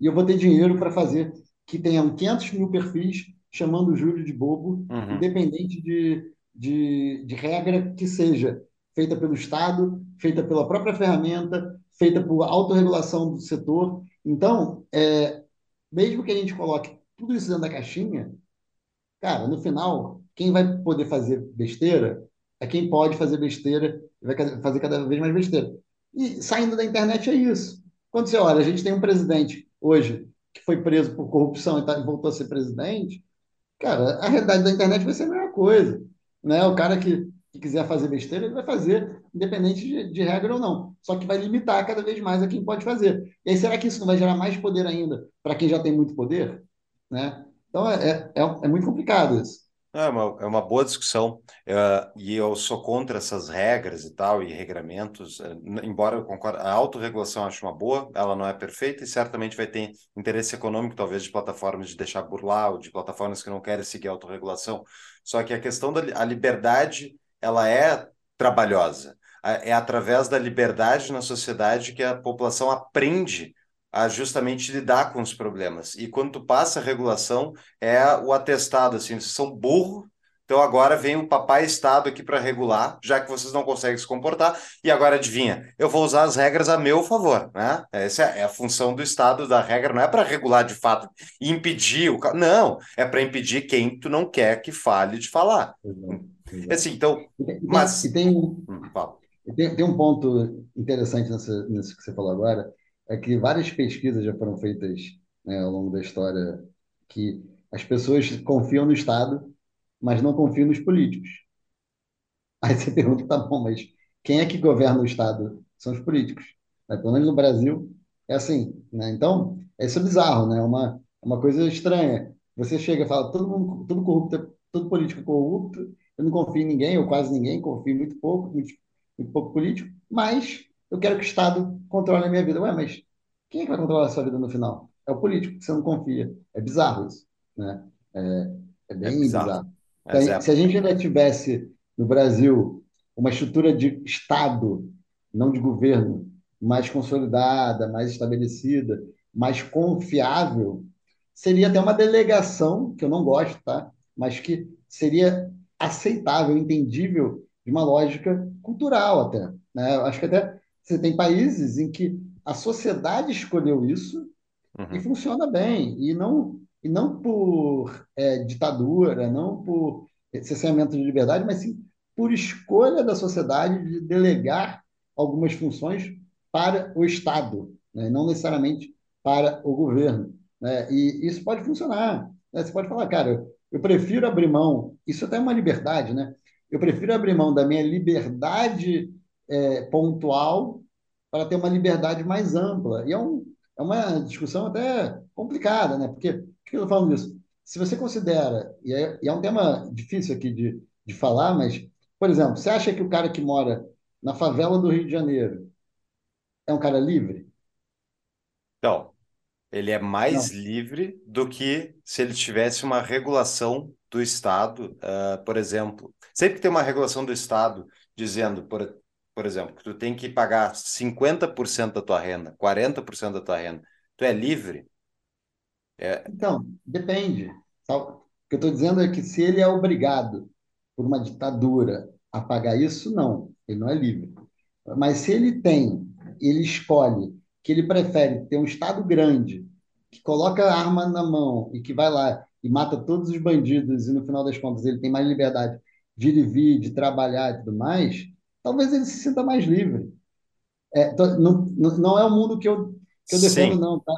e eu vou ter dinheiro para fazer que tenham 500 mil perfis chamando o Júlio de bobo, uhum. independente de, de, de regra que seja feita pelo Estado, feita pela própria ferramenta, feita por autorregulação do setor. Então, é, mesmo que a gente coloque tudo isso dentro da caixinha, cara, no final, quem vai poder fazer besteira é quem pode fazer besteira e vai fazer cada vez mais besteira. E saindo da internet é isso. Quando você olha, a gente tem um presidente hoje que foi preso por corrupção e tá, voltou a ser presidente, cara, a realidade da internet vai ser a mesma coisa. Né? O cara que que quiser fazer besteira, ele vai fazer, independente de, de, regra ou não. Só que vai limitar cada vez mais a quem pode fazer. E aí, será que isso não vai gerar mais poder ainda para quem já tem muito poder? Né? Então, é, é, é muito complicado isso.
É uma, é uma boa discussão, uh, e eu sou contra essas regras e tal, e regramentos, uh, embora eu concorde, a autorregulação acho uma boa, ela não é perfeita e certamente vai ter interesse econômico, talvez, de plataformas de deixar burlar, ou de plataformas que não querem seguir a autorregulação. Só que a questão da a liberdade ela é trabalhosa. É através da liberdade na sociedade que a população aprende a justamente lidar com os problemas. E quando tu passa a regulação, é o atestado, assim, vocês são burro, então agora vem o papai Estado aqui para regular, já que vocês não conseguem se comportar, e agora adivinha, eu vou usar as regras a meu favor, né? Essa é a função do Estado da regra, não é para regular de fato e impedir o... Não, é para impedir quem tu não quer que fale de falar. Uhum. É assim, então. Mas.
E tem, hum, tem, tem, um ponto interessante nessa, nisso que você falou agora, é que várias pesquisas já foram feitas né, ao longo da história que as pessoas confiam no Estado, mas não confiam nos políticos. Aí você pergunta, tá bom, mas quem é que governa o Estado? São os políticos. Né? Pelo menos no Brasil é assim. Né? Então, isso é bizarro, né? É uma, é uma coisa estranha. Você chega e fala, todo mundo, todo corrupto, todo político corrupto, eu não confio em ninguém, ou quase ninguém, confio muito pouco, muito, muito pouco político, mas eu quero que o Estado controle a minha vida. Ué, mas quem é que vai controlar a sua vida no final? É o político, que você não confia. É bizarro isso. Né? É, é bem é bizarro. bizarro. É se a gente ainda tivesse no Brasil uma estrutura de Estado, não de governo, mais consolidada, mais estabelecida, mais confiável, seria até uma delegação, que eu não gosto, tá? mas que seria aceitável, entendível, de uma lógica cultural até. Né? Acho que até você tem países em que a sociedade escolheu isso uhum. e funciona bem, e não, e não por é, ditadura, não por cerceamento de liberdade, mas sim por escolha da sociedade de delegar algumas funções para o Estado, né? não necessariamente para o governo. Né? E isso pode funcionar. Né? Você pode falar, cara, eu prefiro abrir mão, isso até é uma liberdade, né? Eu prefiro abrir mão da minha liberdade é, pontual para ter uma liberdade mais ampla. E é, um, é uma discussão até complicada, né? Porque, por que eu estou falando isso? Se você considera, e é, e é um tema difícil aqui de, de falar, mas, por exemplo, você acha que o cara que mora na favela do Rio de Janeiro é um cara livre?
Então, ele é mais
Não.
livre do que se ele tivesse uma regulação do Estado, uh, por exemplo. Sempre que tem uma regulação do Estado dizendo, por, por exemplo, que tu tem que pagar 50% da tua renda, 40% da tua renda, tu é livre?
É... Então, depende. O que eu estou dizendo é que se ele é obrigado por uma ditadura a pagar isso, não, ele não é livre. Mas se ele tem, ele escolhe que ele prefere ter um Estado grande, que coloca a arma na mão e que vai lá e mata todos os bandidos, e no final das contas ele tem mais liberdade de ir e vir, de trabalhar e tudo mais, talvez ele se sinta mais livre. É, não, não é o mundo que eu, que eu defendo,
Sim.
não, tá?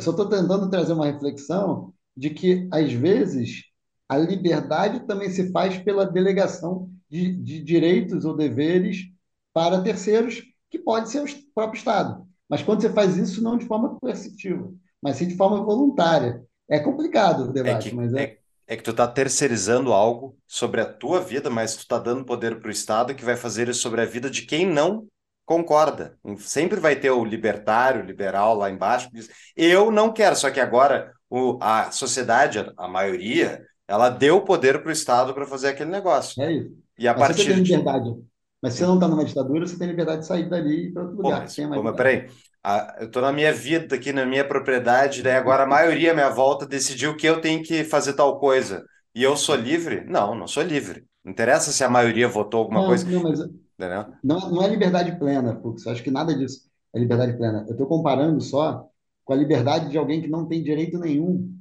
Só estou tentando trazer uma reflexão de que, às vezes, a liberdade também se faz pela delegação de, de direitos ou deveres para terceiros, que pode ser o próprio Estado. Mas quando você faz isso, não de forma coercitiva, mas sim de forma voluntária. É complicado o
É
debate,
que,
mas é.
é, é que tu tá terceirizando algo sobre a tua vida, mas tu tá dando poder para o Estado que vai fazer isso sobre a vida de quem não concorda. Sempre vai ter o libertário, o liberal lá embaixo que diz: eu não quero, só que agora o, a sociedade, a maioria, ela deu poder para o Estado para fazer aquele negócio.
É isso.
E a
Mas você
partir
tem
de.
liberdade. Mas se você não está numa ditadura, você tem liberdade de sair dali e para outro
Pô,
lugar.
mas, pô, mas peraí, a- eu tô na minha vida aqui, na minha propriedade, daí agora a maioria à minha volta decidiu que eu tenho que fazer tal coisa. E eu sou livre? Não, não sou livre. Não interessa se a maioria votou alguma
Não,
coisa,
não, mas não, não é liberdade plena, Fux. Eu acho que nada disso é liberdade plena. Eu estou comparando só com a liberdade de alguém que não tem direito nenhum,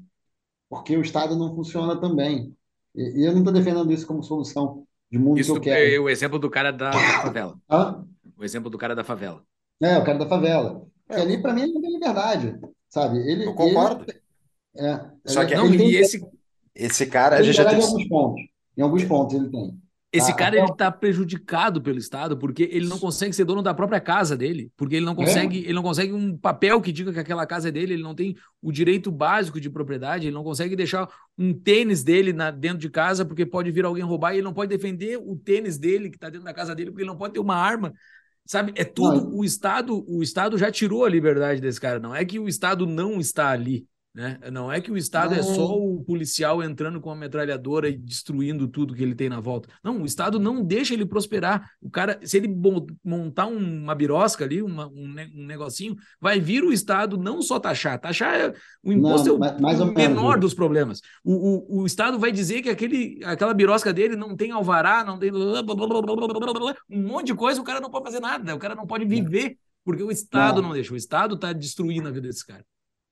porque o Estado não funciona também. E, e eu não estou defendendo isso como solução de mundo que
Isso
eu quero.
é o exemplo do cara da, da favela.
Ah,
O exemplo do cara da favela.
é, o cara da favela.
É,
ali, para mim, ele não tem liberdade, sabe? Ele,
eu
ele,
concordo.
é,
Só
ele,
que
Não,
ele tem
esse,
esse cara, a
tem
gente já teve.
em alguns pontos. Em alguns pontos ele tem.
esse
Tá?
cara ele tá prejudicado pelo Estado porque ele não consegue ser dono da própria casa dele, porque ele não
É?
consegue, ele não consegue um papel que diga que aquela casa é dele, ele não tem o direito básico de propriedade, ele não consegue deixar um tênis dele na, dentro de casa porque pode vir alguém roubar e ele não pode defender o tênis dele que está dentro da casa dele porque ele não pode ter uma arma. Sabe, é tudo
Não,
o Estado, o Estado já tirou a liberdade desse cara, não é que o Estado não está ali, né? Não é que o Estado é só
não,
o policial entrando com a metralhadora e destruindo tudo que ele tem na volta. Não, o Estado não deixa ele prosperar. O cara, se ele mo- montar um- uma birosca ali, uma- um, um negocinho, vai vir o Estado não só taxar. Taxar, é- o imposto é
não,
o,
ma- mais
o menor dos problemas. O, o, o Estado vai dizer que aquele, aquela birosca dele não tem alvará, não tem um monte de coisa, o cara não pode fazer nada, o cara não pode viver, porque o Estado
Não,
não deixa. O Estado está destruindo a vida desse cara.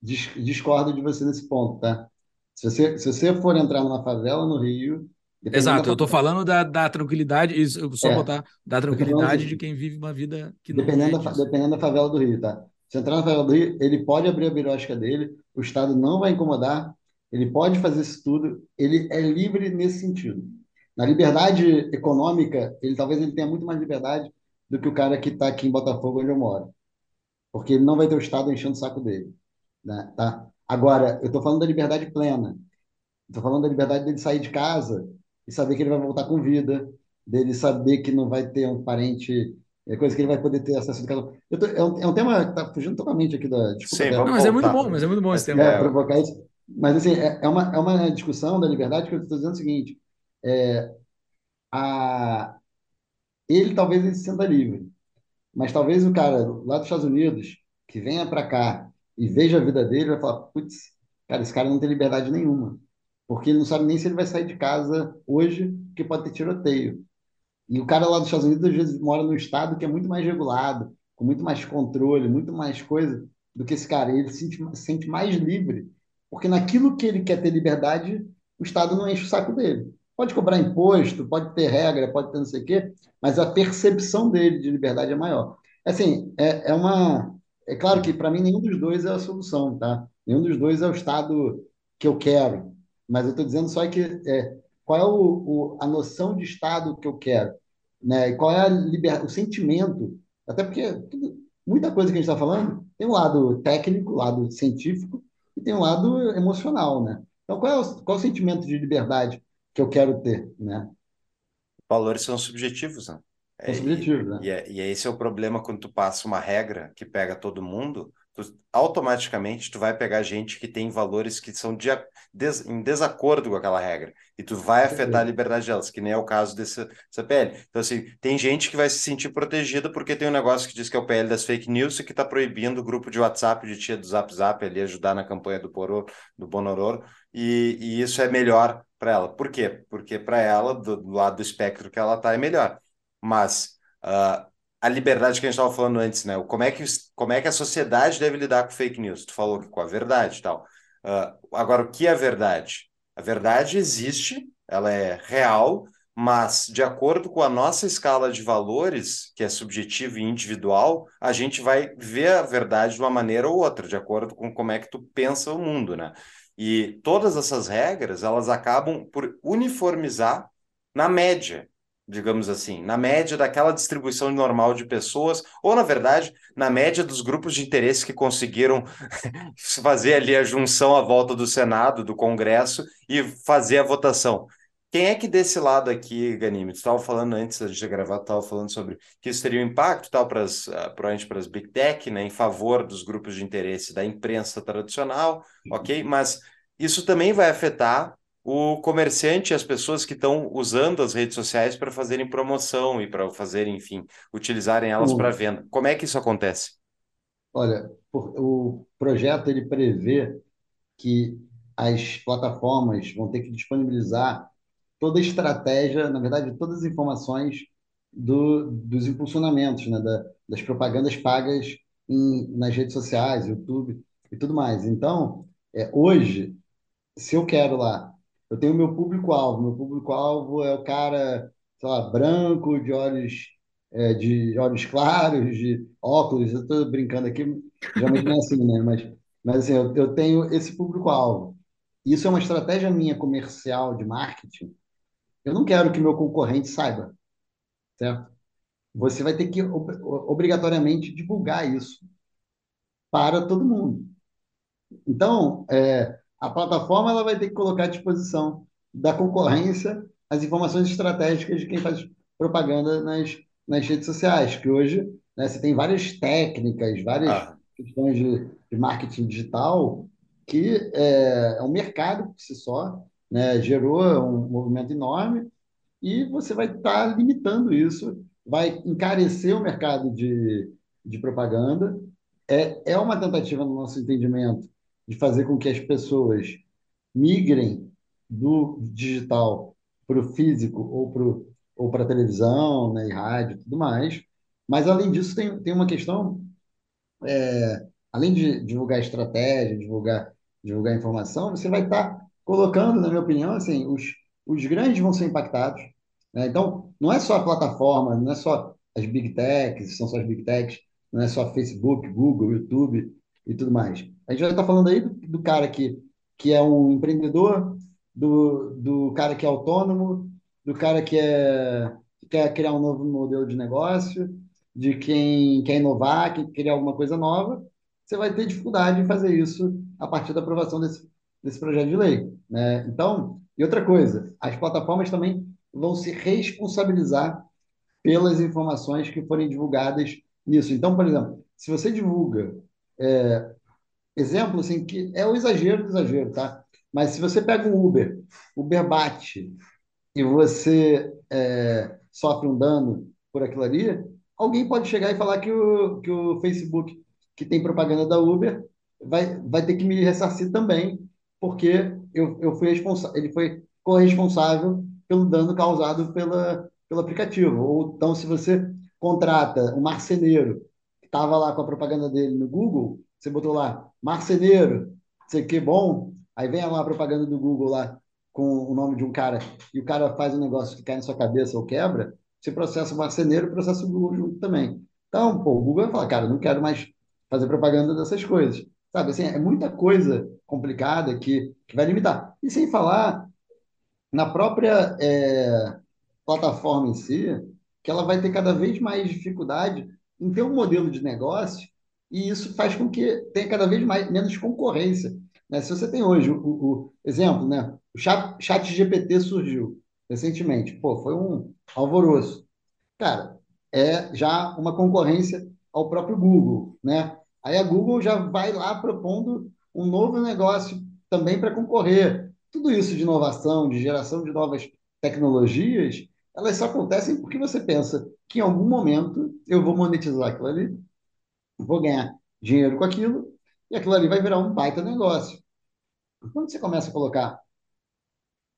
Dis- discordo de você nesse ponto, tá? Se você, se você for entrar numa favela no Rio, da
Exato, eu
favela,
falando da, da tranquilidade, isso, só
é,
botar da tranquilidade de quem vive uma vida que não é
dependendo da, fa-
disso.
dependendo da favela do Rio, tá? Se entrar na favela do Rio, ele pode abrir a birosca dele, o Estado não vai incomodar, ele pode fazer isso tudo, ele é livre nesse sentido. Na liberdade econômica, ele talvez ele tenha muito mais liberdade do que o cara que está aqui em Botafogo, onde eu moro, porque ele não vai ter o Estado enchendo o saco dele, né? Tá? Agora, eu estou falando da liberdade plena. Estou falando da liberdade dele sair de casa e saber que ele vai voltar com vida, dele saber que não vai ter um parente, é coisa que ele vai poder ter acesso de casa. Eu tô- é, um, é um tema que está fugindo totalmente aqui da.
Sim,
Não,
vamos
mas é muito bom, mas é muito bom esse
Mas,
tema.
é,
é,
provocar isso. Mas assim, é, é uma, é uma discussão da liberdade que eu estou dizendo o seguinte: é, a, ele talvez ele se sinta livre, mas talvez o cara lá dos Estados Unidos que venha para cá e veja a vida dele vai falar: putz, cara, esse cara não tem liberdade nenhuma, porque ele não sabe nem se ele vai sair de casa hoje, porque pode ter tiroteio. E o cara lá dos Estados Unidos, às vezes, mora num estado que é muito mais regulado, com muito mais controle, muito mais coisa do que esse cara. Ele se sente, se sente mais livre, porque naquilo que ele quer ter liberdade, o Estado não enche o saco dele. Pode cobrar imposto, pode ter regra, pode ter não sei o quê, mas a percepção dele de liberdade é maior. Assim, é, é uma. É claro que para mim nenhum dos dois é a solução, tá? Nenhum dos dois é o estado que eu quero. Mas eu estou dizendo só que é, qual é o, o, a noção de estado que eu quero, né? E qual é a liber, o sentimento. Até porque tudo, muita coisa que a gente está falando tem um lado técnico, lado científico e tem um lado emocional, né? Então, qual é o, qual é o sentimento de liberdade que eu quero ter, né?
Valores são subjetivos, né? É, e,
subjetivos,
e,
né?
é- e esse é o problema quando tu passa uma regra que pega todo mundo, tu- automaticamente tu vai pegar gente que tem valores que são de, des- em desacordo com aquela regra, e tu vai afetar a liberdade delas, que nem é o caso desse, dessa PL. Então, assim, tem gente que vai se sentir protegida porque tem um negócio que diz que é o PL das fake news e que está proibindo o grupo de WhatsApp de tia do Zap Zap ali ajudar na campanha do, Poror, do Bonororo, e, e isso é melhor para ela. Por quê? Porque para ela, do, do lado do espectro que ela está, é melhor. Mas ah, a liberdade que a gente estava falando antes, né? Como é que, como é que a sociedade deve lidar com fake news? Tu falou que com a verdade e tal. Ah, agora, o que é verdade? A verdade existe, ela é real, mas de acordo com a nossa escala de valores, que é subjetiva e individual, a gente vai ver a verdade de uma maneira ou outra, de acordo com como é que tu pensa o mundo, né? E todas essas regras, elas acabam por uniformizar na média digamos assim, na média daquela distribuição normal de pessoas, ou na verdade, na média dos grupos de interesse que conseguiram fazer ali a junção à volta do Senado, do Congresso e fazer a votação. Quem é que desse lado aqui, Ganime, tu estava falando antes da gente gravar, estava falando sobre que isso teria um impacto tal para as, provavelmente para as Big Tech, né, em favor dos grupos de interesse da imprensa tradicional, ok? Mas isso também vai afetar o comerciante e as pessoas que estão usando as redes sociais para fazerem promoção e para fazerem, enfim, utilizarem elas para
O,
venda. Como é que isso acontece?
olha, o projeto ele prevê que as plataformas vão ter que disponibilizar toda a estratégia, na verdade, todas as informações do, dos impulsionamentos, né, da, das propagandas pagas em, nas redes sociais, YouTube e tudo mais. Então, é, hoje, se eu quero lá, eu tenho meu público-alvo. Meu público-alvo é o cara, sei lá, branco, de olhos, é, de olhos claros, de óculos. Eu estou brincando aqui, geralmente não é assim, né? Mas, mas assim, eu, eu tenho esse público-alvo. Isso é uma estratégia minha comercial de marketing. Eu não quero que meu concorrente saiba, certo? Você vai ter que ob- obrigatoriamente divulgar isso para todo mundo. Então, é, a plataforma ela vai ter que colocar à disposição da concorrência as informações estratégicas de quem faz propaganda nas, nas redes sociais, que hoje, né, você tem várias técnicas, várias
Ah,
questões de, de marketing digital, que é, é um mercado por si só, né, gerou um movimento enorme e você vai estar limitando isso, vai encarecer o mercado de, de propaganda. É, é uma tentativa, no nosso entendimento, de fazer com que as pessoas migrem do digital para o físico ou para ou para televisão, né, e rádio tudo mais. Mas, além disso, tem, tem uma questão além de divulgar estratégia, divulgar, divulgar informação, você vai estar colocando, na minha opinião, assim, os, os grandes vão ser impactados, né? Então, não é só a plataforma, não é só as big techs, são só as big techs, não é só Facebook, Google, YouTube e tudo mais. A gente vai estar falando aí do, do cara que, que é um empreendedor, do, do cara que é autônomo, do cara que, é, que quer criar um novo modelo de negócio, de quem quer inovar, quem quer criar alguma coisa nova, você vai ter dificuldade em fazer isso a partir da aprovação desse, desse projeto de lei, né? Então, e outra coisa, as plataformas também vão se responsabilizar pelas informações que forem divulgadas nisso. Então, por exemplo, se você divulga, exemplo assim, que é o exagero do exagero, tá? Mas se você pega um Uber, Uber bate e você é, sofre um dano por aquilo ali, alguém pode chegar e falar que o, que o Facebook, que tem propaganda da Uber, vai, vai ter que me ressarcir também, porque eu, eu fui responsa ele foi corresponsável pelo dano causado pela, pelo aplicativo. Ou então, se você contrata um marceneiro estava lá com a propaganda dele no Google, você botou lá, marceneiro, sei que bom, aí vem lá a propaganda do Google lá com o nome de um cara e o cara faz um negócio que cai na sua cabeça ou quebra, você processa o marceneiro processa o Google junto também. Então, pô, o Google vai falar, cara, não quero mais fazer propaganda dessas coisas. Sabe, assim, é muita coisa complicada que, que vai limitar. E sem falar na própria é, plataforma em si, que ela vai ter cada vez mais dificuldade em ter um modelo de negócio e isso faz com que tenha cada vez mais, menos concorrência. Né? Se você tem hoje o, o, exemplo, né? o chat, chat GPT surgiu recentemente, pô, foi um alvoroço. Cara, é já uma concorrência ao próprio Google, né? Aí a Google já vai lá propondo um novo negócio também para concorrer. Tudo isso de inovação, de geração de novas tecnologias, elas só acontecem porque você pensa que em algum momento eu vou monetizar aquilo ali, vou ganhar dinheiro com aquilo, e aquilo ali vai virar um baita negócio. Quando você começa a colocar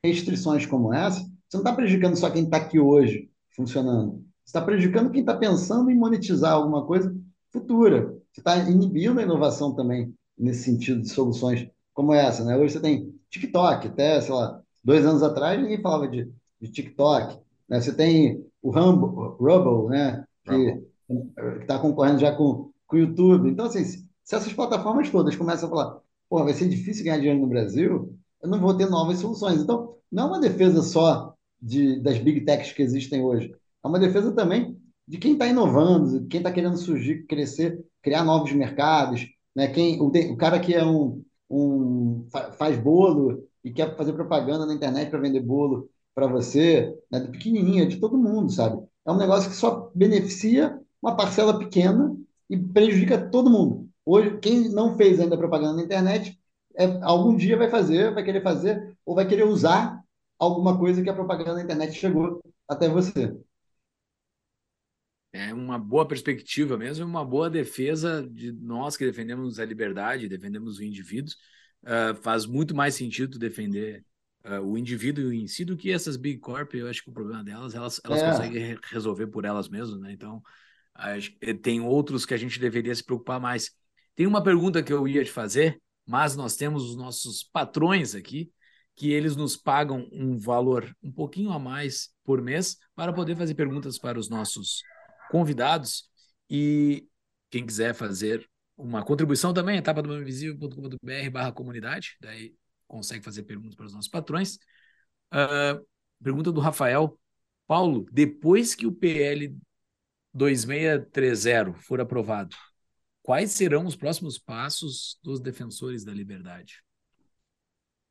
restrições como essa, você não está prejudicando só quem está aqui hoje funcionando. Você está prejudicando quem está pensando em monetizar alguma coisa futura. Você está inibindo a inovação também nesse sentido de soluções como essa. Né? Hoje você tem TikTok, até, sei lá, dois anos atrás ninguém falava de, de TikTok. Né? Você tem o Rumble, Rubble, né? que está concorrendo já com, com o YouTube. Então, assim, se essas plataformas todas começam a falar, pô, vai ser difícil ganhar dinheiro no Brasil, eu não vou ter novas soluções. Então, não é uma defesa só de, das big techs que existem hoje, é uma defesa também de quem está inovando, quem está querendo surgir, crescer, criar novos mercados, né? Quem, o, o cara que é um, um faz bolo e quer fazer propaganda na internet para vender bolo para você, né? do pequenininho, de todo mundo, sabe? É um negócio que só beneficia uma parcela pequena e prejudica todo mundo. Hoje, quem não fez ainda propaganda na internet, é, algum dia vai fazer, vai querer fazer, ou vai querer usar alguma coisa que a propaganda na internet chegou até você.
É uma boa perspectiva mesmo, uma boa defesa de nós que defendemos a liberdade, defendemos o indivíduo. Uh, faz muito mais sentido defender uh, o indivíduo em si do que essas big corp. Eu acho que o problema delas, elas, elas é. conseguem resolver por elas mesmas, né? Então, acho, tem outros que a gente deveria se preocupar mais. Tem uma pergunta que eu ia te fazer, mas nós temos os nossos patrões aqui, que eles nos pagam um valor um pouquinho a mais por mês para poder fazer perguntas para os nossos convidados. E quem quiser fazer uma contribuição também, etapa do invisível.com.br barra comunidade, daí consegue fazer perguntas para os nossos patrões. Uh, pergunta do Rafael. Paulo, depois que o PL 2630 for aprovado, quais serão os próximos passos dos defensores da liberdade?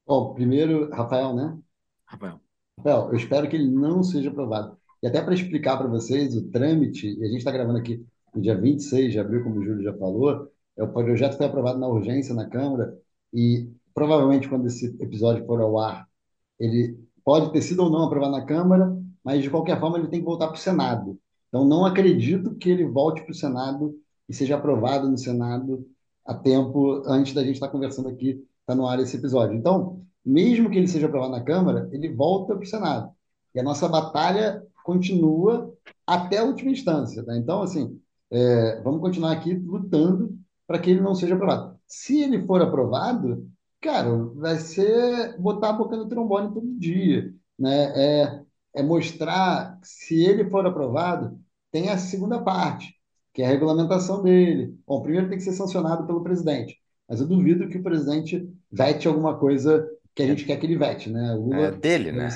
Bom, primeiro, Rafael, né?
Rafael.
Rafael, eu espero que ele não seja aprovado. E até para explicar para vocês o trâmite, e a gente está gravando aqui no dia 26 de abril, como o Júlio já falou, é, o projeto foi aprovado na urgência na Câmara e provavelmente quando esse episódio for ao ar, ele pode ter sido ou não aprovado na Câmara, mas de qualquer forma ele tem que voltar para o Senado. Então não acredito que ele volte para o Senado e seja aprovado no Senado a tempo antes da gente estar tá conversando aqui, está no ar esse episódio. Então, mesmo que ele seja aprovado na Câmara, ele volta para o Senado. E a nossa batalha continua até a última instância. Tá? Então, assim, é, vamos continuar aqui lutando para que ele não seja aprovado. Se ele for aprovado, cara, vai ser botar a boca no trombone todo dia. Né? É, é mostrar, se ele for aprovado, tem a segunda parte, que é a regulamentação dele. Bom, primeiro tem que ser sancionado pelo presidente, mas eu duvido que o presidente vete alguma coisa que a gente quer que ele vete, né?
Lula, é dele, né?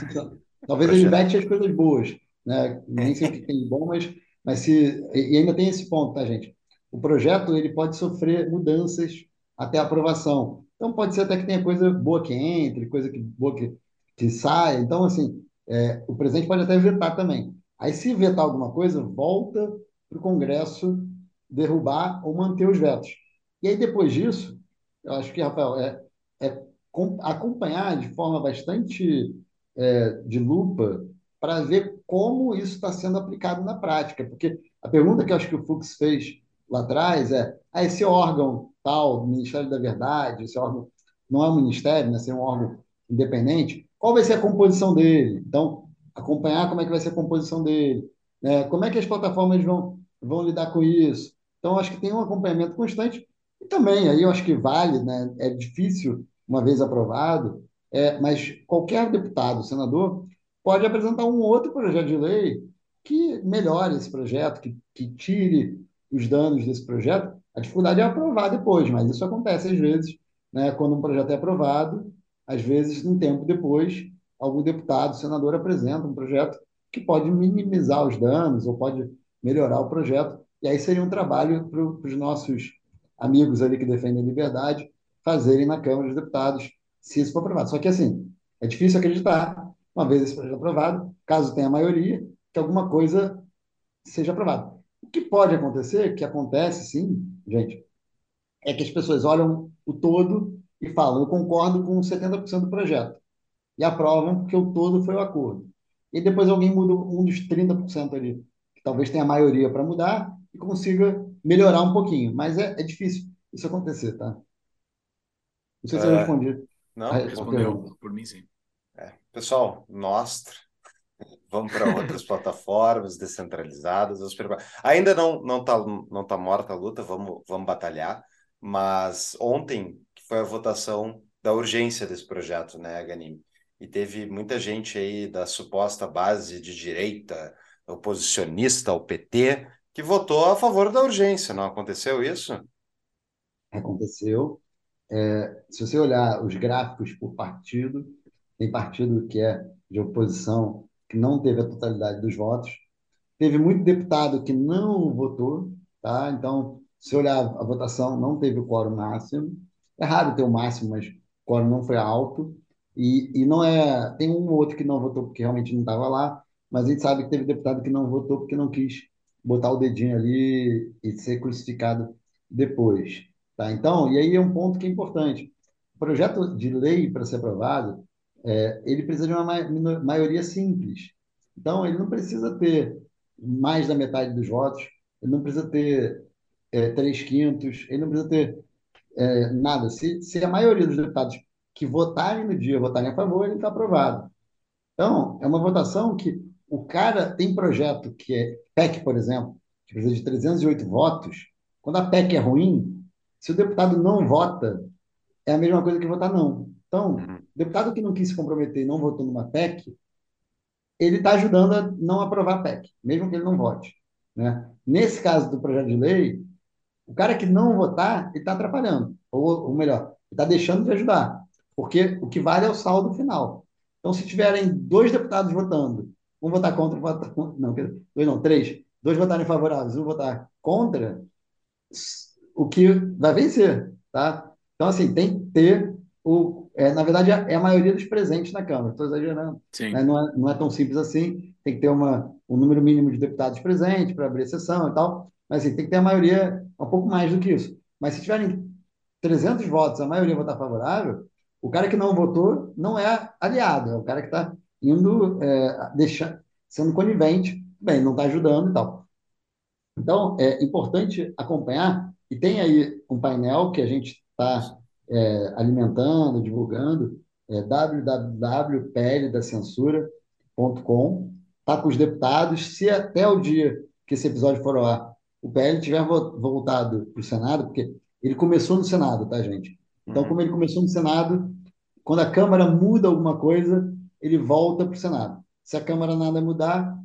Talvez ele vete as coisas boas, né? Nem sempre tem bom, mas, mas se e ainda tem esse ponto, tá, gente? O projeto ele pode sofrer mudanças até a aprovação. Então pode ser até que tenha coisa boa que entre, coisa que boa que, que saia. Então assim, é, o presidente pode até vetar também. Aí se vetar alguma coisa, volta para o Congresso derrubar ou manter os vetos. E aí depois disso, eu acho que Rafael é, é acompanhar de forma bastante é, de lupa para ver como isso está sendo aplicado na prática. Porque a pergunta que eu acho que o Fux fez lá atrás é: ah, esse órgão tal, Ministério da Verdade, esse órgão não é um ministério, né, ser um órgão independente, qual vai ser a composição dele? Então, acompanhar como é que vai ser a composição dele, né? como é que as plataformas vão, vão lidar com isso. Então, acho que tem um acompanhamento constante e também, aí eu acho que vale, né? é difícil, uma vez aprovado, é, mas qualquer deputado, senador, pode apresentar um outro projeto de lei que melhore esse projeto, que, que tire os danos desse projeto, a dificuldade é aprovar depois, mas isso acontece às vezes, né, quando um projeto é aprovado, às vezes, um tempo depois, algum deputado, senador apresenta um projeto que pode minimizar os danos ou pode melhorar o projeto, e aí seria um trabalho para os nossos amigos ali que defendem a liberdade fazerem na Câmara dos Deputados, se isso for aprovado. Só que, assim, é difícil acreditar, uma vez esse projeto aprovado, caso tenha maioria, que alguma coisa seja aprovada. O que pode acontecer, que acontece sim, gente, é que as pessoas olham o todo e falam, eu concordo com 70% do projeto, e aprovam porque o todo foi o acordo. E depois alguém muda um dos 30% ali, que talvez tenha maioria para mudar e consiga melhorar um pouquinho. Mas é, é difícil isso acontecer, tá? Não sei se eu
É,
respondi.
não,
a- a
Respondeu por mim, sim.
É. Pessoal, Nostra, vamos para outras plataformas descentralizadas. Ainda não não tá, não tá morta a luta, vamos, vamos batalhar. Mas ontem foi a votação da urgência desse projeto, né, Ganim? E teve muita gente aí da suposta base de direita, oposicionista ao PT, que votou a favor da urgência. Não aconteceu isso?
Aconteceu. É, se você olhar os gráficos por partido, tem partido que é de oposição que não teve a totalidade dos votos. Teve muito deputado que não votou, tá? Então, se olhar a votação, não teve o quórum máximo. É raro ter o máximo, mas o quórum não foi alto. E, e não é. Tem um ou outro que não votou porque realmente não estava lá, mas a gente sabe que teve deputado que não votou porque não quis botar o dedinho ali e ser crucificado depois. Tá? Então, e aí é um ponto que é importante. O projeto de lei para ser aprovado, é, ele precisa de uma maioria simples. Então, ele não precisa ter mais da metade dos votos, ele não precisa ter é, três quintos, ele não precisa ter é, nada. Se, se a maioria dos deputados que votarem no dia votarem a favor, ele está aprovado. Então, é uma votação que o cara tem projeto que é PEC, por exemplo, que precisa de 308 votos. Quando a PEC é ruim, se o deputado não vota, é a mesma coisa que votar não. Então,
Uhum.
deputado que não quis se comprometer e não votou numa PEC, ele está ajudando a não aprovar a PEC, mesmo que ele não vote. Né? Nesse caso do projeto de lei, o cara que não votar, ele está atrapalhando. Ou, ou melhor, está deixando de ajudar. Porque o que vale é o saldo final. Então, se tiverem dois deputados votando, um votar contra, um votar contra, não, dois não, três, dois votarem favoráveis, um votar contra, o que vai vencer, tá? Então, assim, tem que ter o... é, na verdade, é a maioria dos presentes na Câmara. Estou exagerando
Sim.
né? Não é, não é tão simples assim. Tem que ter uma, um número mínimo de deputados presentes para abrir sessão e tal. Mas assim, tem que ter a maioria um pouco mais do que isso. Mas se tiverem 300 votos, a maioria votar favorável, o cara que não votou não é aliado, é o cara que está indo, é, deixando, sendo conivente, bem, não está ajudando e tal. Então, é importante acompanhar, e tem aí um painel que a gente está é, alimentando, divulgando, é www.pldacensura.com, está com os deputados, se até o dia que esse episódio for ao ar, o PL tiver vo- voltado para o Senado, porque ele começou no Senado, tá, gente? Então,
Uhum.
como ele começou no Senado, quando a Câmara muda alguma coisa, ele volta para o Senado. Se a Câmara nada mudar,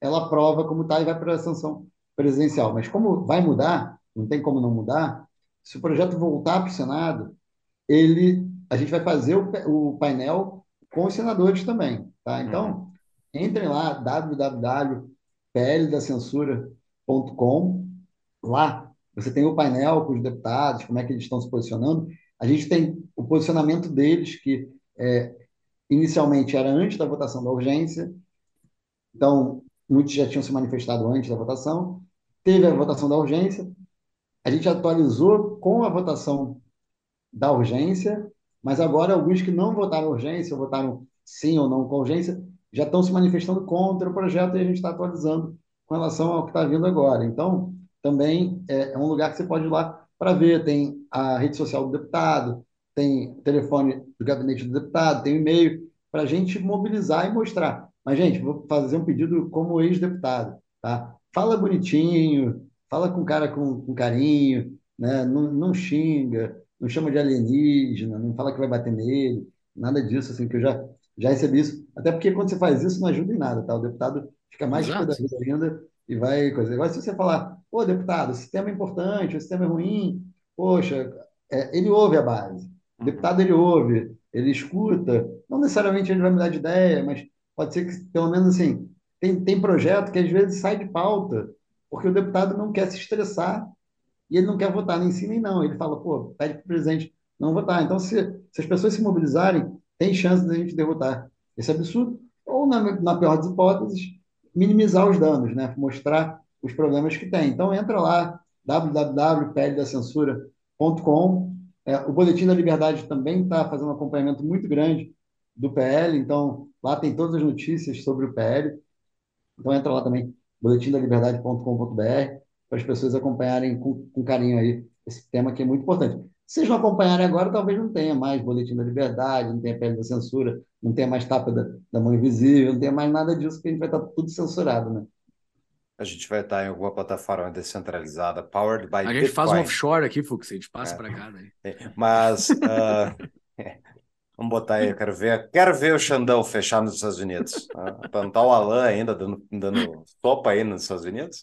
ela aprova como está e vai para a sanção presidencial. Mas como vai mudar, não tem como não mudar, se o projeto voltar para o Senado, ele, a gente vai fazer o, o painel com os senadores também, tá? Então, entrem lá, www.pldacensura.com, lá você tem o painel com os deputados, como é que eles estão se posicionando. A gente tem o posicionamento deles, que é, inicialmente era antes da votação da urgência, então, muitos já tinham se manifestado antes da votação. Teve a votação da urgência. A gente atualizou com a votação da urgência, mas agora alguns que não votaram urgência, votaram sim ou não com urgência, já estão se manifestando contra o projeto e a gente está atualizando com relação ao que está vindo agora. Então, também é, é um lugar que você pode ir lá para ver. Tem a rede social do deputado, tem o telefone do gabinete do deputado, tem o e-mail, para a gente mobilizar e mostrar. Mas, gente, vou fazer um pedido como ex-deputado, tá? Fala bonitinho, fala com o cara com, com carinho, né? Não, não xinga, não chama de alienígena, não fala que vai bater nele, nada disso, assim, que eu já, já recebi isso. Até porque quando você faz isso, não ajuda em nada, tá? O deputado fica mais pé da vida ainda e vai coisa. Agora, se você falar, pô, deputado, o sistema é importante, o sistema é ruim, poxa, é, ele ouve a base. O deputado, ele ouve, ele escuta. Não necessariamente ele vai mudar de ideia, mas pode ser que, pelo menos assim, tem, tem projeto que às vezes sai de pauta, porque o deputado não quer se estressar e ele não quer votar nem sim nem não. Ele fala, pô, pede para o presidente não votar. Então, se, se as pessoas se mobilizarem, tem chance de a gente derrotar esse absurdo, ou, na, na pior das hipóteses, minimizar os danos, né? mostrar os problemas que tem. Então, entra lá, www.pldacensura.com. É, o Boletim da Liberdade também está fazendo um acompanhamento muito grande do PL, então lá tem todas as notícias sobre o PL. Então entra lá também, boletindaliberdade.com.br, para as pessoas acompanharem com, com carinho aí esse tema que é muito importante. Se vocês não acompanharem agora, talvez não tenha mais Boletim da Liberdade, não tenha Pele da Censura, não tenha mais Tapa da, da Mão Invisível, não tenha mais nada disso, porque a gente vai estar tudo censurado, né?
A gente vai estar em alguma plataforma descentralizada, powered by
A gente
Bitcoin.
faz um offshore aqui, Fux, a gente passa
É.
para cá. Né?
É, Mas ah, vamos botar aí, eu quero ver, quero ver o Xandão fechar nos Estados Unidos. Ah, não estar o Alan ainda dando, dando sopa aí nos Estados Unidos,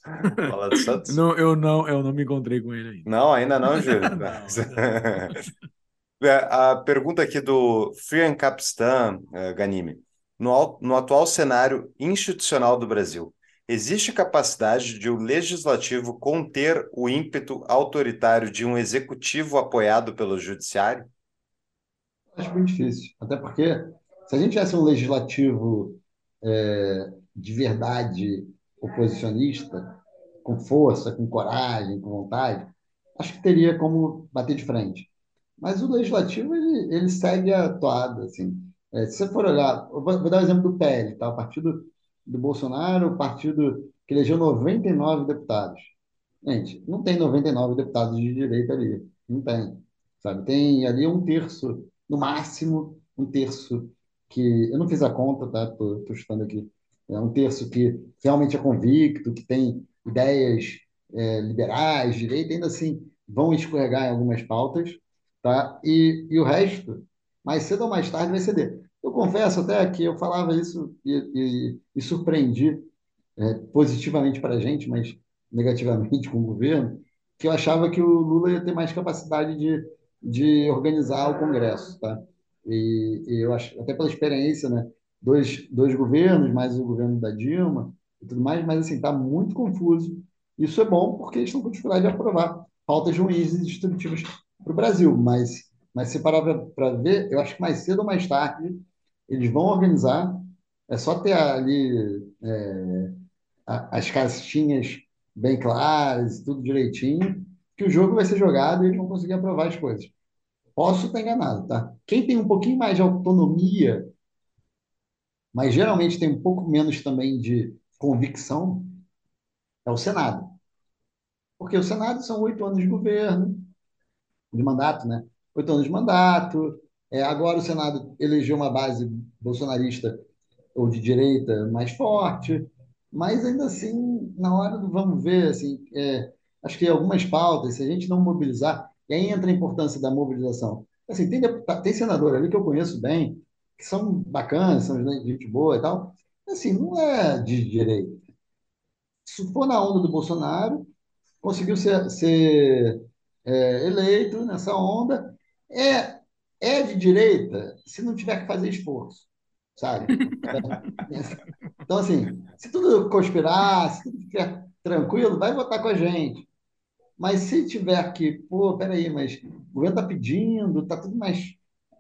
Alan dos Santos.
Não, eu, não, eu não me encontrei com ele ainda.
Não, ainda não, Júlio. É, A pergunta aqui do Frian Capistan eh, Ganimi. No, no atual cenário institucional do Brasil, existe capacidade de o legislativo conter o ímpeto autoritário de um executivo apoiado pelo judiciário?
Acho muito difícil. Até porque, se a gente tivesse um legislativo é, de verdade oposicionista, com força, com coragem, com vontade, acho que teria como bater de frente. Mas o legislativo, ele, ele segue a toada, assim. É, se você for olhar, vou, vou dar o exemplo do PL, tá? O partido do Bolsonaro, o partido que elegeu 99 deputados. Gente, não tem 99 deputados de direita ali. Não tem. Sabe? Tem ali um terço, no máximo, um terço que. Eu não fiz a conta, tá? Tô chutando aqui. É um terço que realmente é convicto, que tem ideias é, liberais, direita, ainda assim vão escorregar em algumas pautas, tá? E, e o resto, mais cedo ou mais tarde, vai ceder. Eu confesso até que eu falava isso e, e, e surpreendi é, positivamente para a gente, mas negativamente com o governo, que eu achava que o Lula ia ter mais capacidade de, de organizar o Congresso, tá? E, e eu acho, até pela experiência, né? Dois, dois governos, mais o governo da Dilma e tudo mais, mas assim, está muito confuso. Isso é bom porque eles estão com dificuldade de aprovar pautas ruins e destrutivas para o Brasil, mas, mas se parar para ver, eu acho que mais cedo ou mais tarde eles vão organizar, é só ter ali é, as caixinhas bem claras, tudo direitinho, que o jogo vai ser jogado e eles vão conseguir aprovar as coisas. Posso estar enganado, tá? Quem tem um pouquinho mais de autonomia, mas geralmente tem um pouco menos também de convicção, é o Senado. Porque o Senado são oito anos de governo, de mandato, né? Oito anos de mandato. É, agora o Senado elegeu uma base bolsonarista ou de direita mais forte, mas ainda assim, na hora do vamos ver, assim, é, acho que algumas pautas, se a gente não mobilizar, e aí entra a importância da mobilização. Assim, tem, deputado, tem senador ali que eu conheço bem, que são bacanas, são gente boa e tal, assim, não é de direita. Se for na onda do Bolsonaro, conseguiu ser, ser é, eleito nessa onda, é, é de direita se não tiver que fazer esforço, sabe? Então, assim, se tudo conspirar, se tudo ficar tranquilo, vai votar com a gente. Mas se tiver que, pô, peraí, mas o governo está pedindo, está tudo mais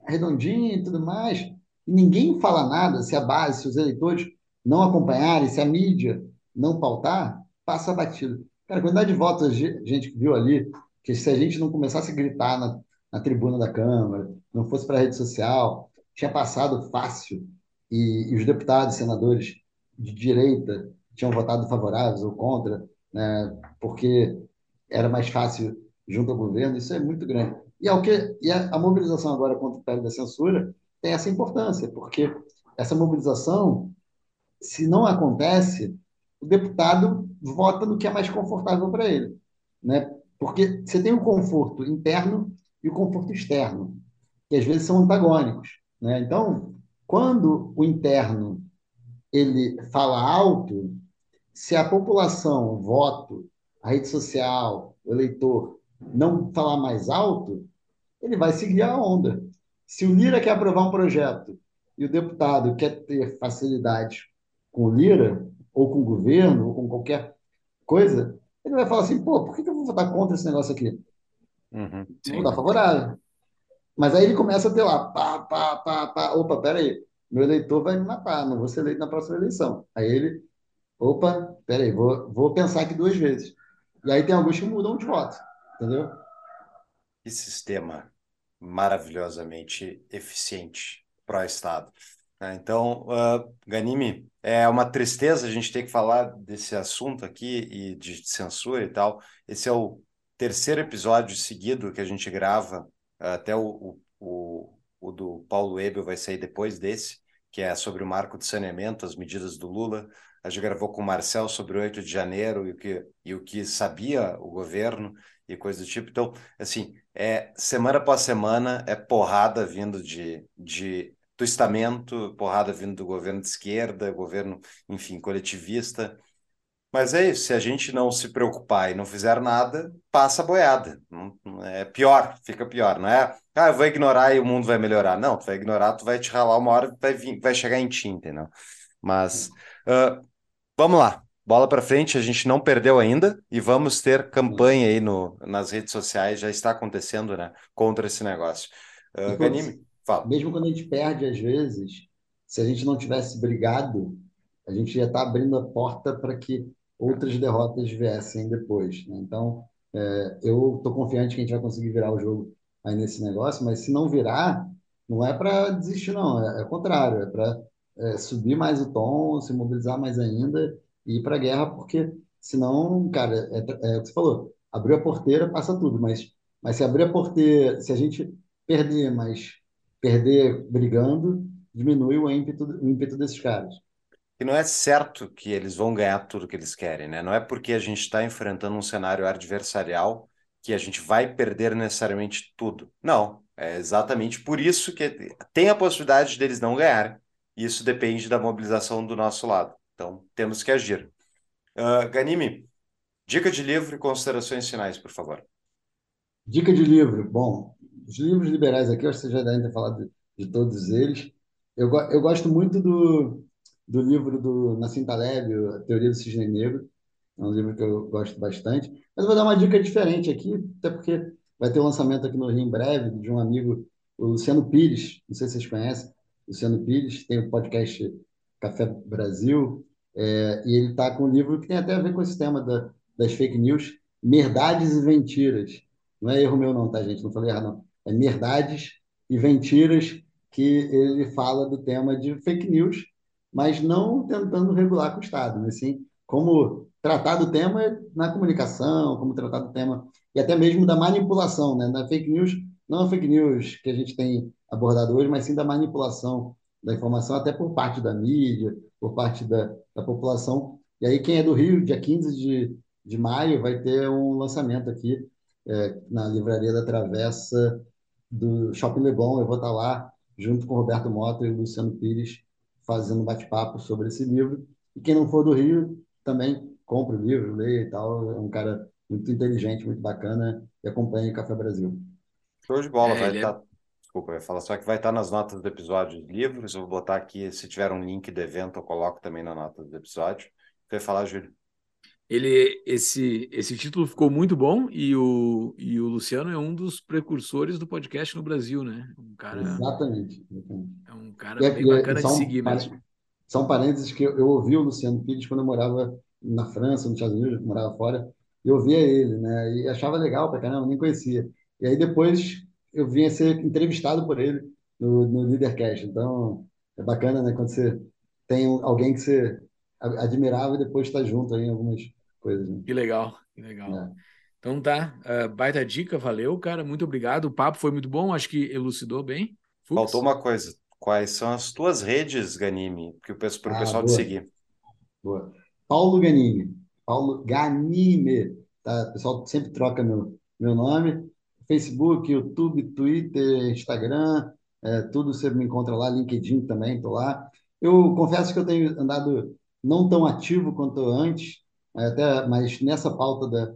redondinho e tudo mais, e ninguém fala nada, se a base, se os eleitores não acompanharem, se a mídia não pautar, passa batido. Cara, a quantidade de votos a gente viu ali, que se a gente não começasse a gritar na, na tribuna da Câmara, não fosse para a rede social, tinha passado fácil, e, e os deputados, senadores de direita tinham votado favoráveis ou contra, né, porque era mais fácil junto ao governo, isso é muito grande. E, ao que, e a, a mobilização agora contra o pé da censura tem essa importância, porque essa mobilização, se não acontece, o deputado vota no que é mais confortável para ele, né? Porque você tem o conforto interno e o conforto externo, que às vezes são antagônicos, né? Então, quando o interno ele fala alto, se a população, o voto, a rede social, o eleitor, não falar mais alto, ele vai seguir a onda. Se o Lira quer aprovar um projeto e o deputado quer ter facilidade com o Lira, ou com o governo, ou com qualquer coisa, ele vai falar assim, pô, por que eu vou votar contra esse negócio aqui?
Uhum,
Vou votar favorável. Mas aí ele começa a ter lá, pá, pá, pá, pá, opa, peraí, meu eleitor vai me matar, não vou ser eleito na próxima eleição. Aí ele, opa, peraí, vou, vou pensar aqui duas vezes. E aí tem alguns que mudam de voto, entendeu?
Que sistema maravilhosamente eficiente para o Estado. Né? Então, uh, Ganime, é uma tristeza a gente ter que falar desse assunto aqui e de censura e tal. Esse é o terceiro episódio seguido que a gente grava, até o, o, o do Paulo Ebel vai sair depois desse, que é sobre o marco de saneamento, as medidas do Lula. A gente gravou com o Marcel sobre o 8 de janeiro e o que, e o que sabia o governo e coisa do tipo. Então, assim, é semana após semana é porrada vindo de, de do estamento, porrada vindo do governo de esquerda, governo, enfim, coletivista. Mas é isso, se a gente não se preocupar e não fizer nada, passa a boiada. É pior, fica pior, não é? Ah, eu vou ignorar e o mundo vai melhorar. Não, tu vai ignorar, tu vai te ralar uma hora, vai, vir, vai chegar em ti, entendeu? Mas uh, vamos lá, bola para frente, a gente não perdeu ainda e vamos ter campanha aí no, nas redes sociais, já está acontecendo, né, contra esse negócio. Uh, Ganime, fala.
Mesmo quando a gente perde, às vezes, se a gente não tivesse brigado, a gente já está abrindo a porta para que outras derrotas viessem depois. Né? Então, é, eu estou confiante que a gente vai conseguir virar o jogo aí nesse negócio, mas se não virar, não é para desistir, não, é, é o contrário, é para é, subir mais o tom, se mobilizar mais ainda e ir para a guerra, porque senão, cara, é, é, o que você falou, abriu a porteira, passa tudo, mas, mas se abrir a porteira, se a gente perder, mas perder brigando, diminui o ímpeto, o ímpeto desses caras
que não é certo que eles vão ganhar tudo que eles querem, né? Não é porque a gente está enfrentando um cenário adversarial que a gente vai perder necessariamente tudo. Não, é exatamente por isso que tem a possibilidade deles não ganharem. Isso depende da mobilização do nosso lado. Então, temos que agir. Uh, Ganime, dica de livro e considerações finais, por favor.
Dica de livro. Bom, os livros liberais aqui, eu acho que você já deve ter falado de, de todos eles. Eu, eu gosto muito do do livro do Nassim Taleb, A Teoria do Cisne Negro. É um livro que eu gosto bastante. Mas eu vou dar uma dica diferente aqui, até porque vai ter um lançamento aqui no Rio em breve de um amigo, o Luciano Pires. Não sei se vocês conhecem. Luciano Pires tem o podcast Café Brasil. É, e ele está com um livro que tem até a ver com esse tema da, das fake news, Merdades e Mentiras. Não é erro meu não, tá, gente? Não falei errado, não. É Merdades e Mentiras que ele fala do tema de fake news mas não tentando regular com o Estado, mas sim como tratar do tema na comunicação, como tratar do tema e até mesmo da manipulação, né? Da fake news, não a fake news que a gente tem abordado hoje, mas sim da manipulação da informação até por parte da mídia, por parte da, da população. E aí quem é do Rio, dia 15 de, de maio, vai ter um lançamento aqui é, na Livraria da Travessa do Shopping Leblon. Eu vou estar lá junto com Roberto Mota e Luciano Pires fazendo bate-papo sobre esse livro. E quem não for do Rio, também compra o livro, lê e tal. É um cara muito inteligente, muito bacana e acompanha o Café Brasil.
Show de bola, é, vai estar. É... Tá... Desculpa, eu ia falar só que vai estar nas notas do episódio de livros. Eu vou botar aqui, se tiver um link do evento, eu coloco também na nota do episódio. Quer falar, Júlio?
Ele, esse, esse título ficou muito bom e o, e o Luciano é um dos precursores do podcast no Brasil, né? Um cara,
exatamente,
É um cara é, bem bacana de seguir mesmo.
São parênteses que eu, eu ouvi o Luciano Pires quando eu morava na França, nos Estados Unidos, morava fora, e ouvia ele, né? E achava legal pra caramba, nem conhecia. E aí depois eu vinha ser entrevistado por ele no, no Leadercast. Então é bacana, né? Quando você tem alguém que você admirava e depois está junto aí em algumas coisas. Né?
Que legal, que legal. É. Então tá, uh, baita dica, valeu, cara, muito obrigado. O papo foi muito bom, acho que elucidou bem.
Fux? Faltou uma coisa. Quais são as tuas redes, Ganime, que eu peço para o ah, pessoal boa. te seguir?
Boa. Paulo Ganime. Paulo Ganime. Tá? O pessoal sempre troca meu, meu nome. Facebook, YouTube, Twitter, Instagram, é, tudo você me encontra lá, LinkedIn também, estou lá. Eu confesso que eu tenho andado não tão ativo quanto antes, até, mas nessa pauta da,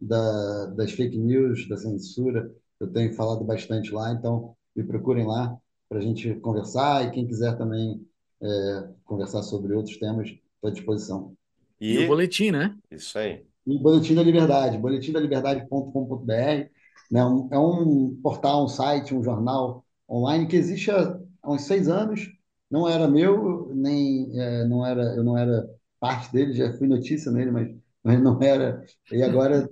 da, das fake news, da censura, eu tenho falado bastante lá, então me procurem lá para a gente conversar e quem quiser também é, conversar sobre outros temas, estou à disposição.
E, e o boletim, né?
Isso aí.
E o Boletim da Liberdade, boletimdaliberdade.com.br, né? É um portal, um site, um jornal online que existe há, há uns seis anos, não era meu, nem é, não era, eu não era parte dele, já fui notícia nele, mas, mas não era. E agora,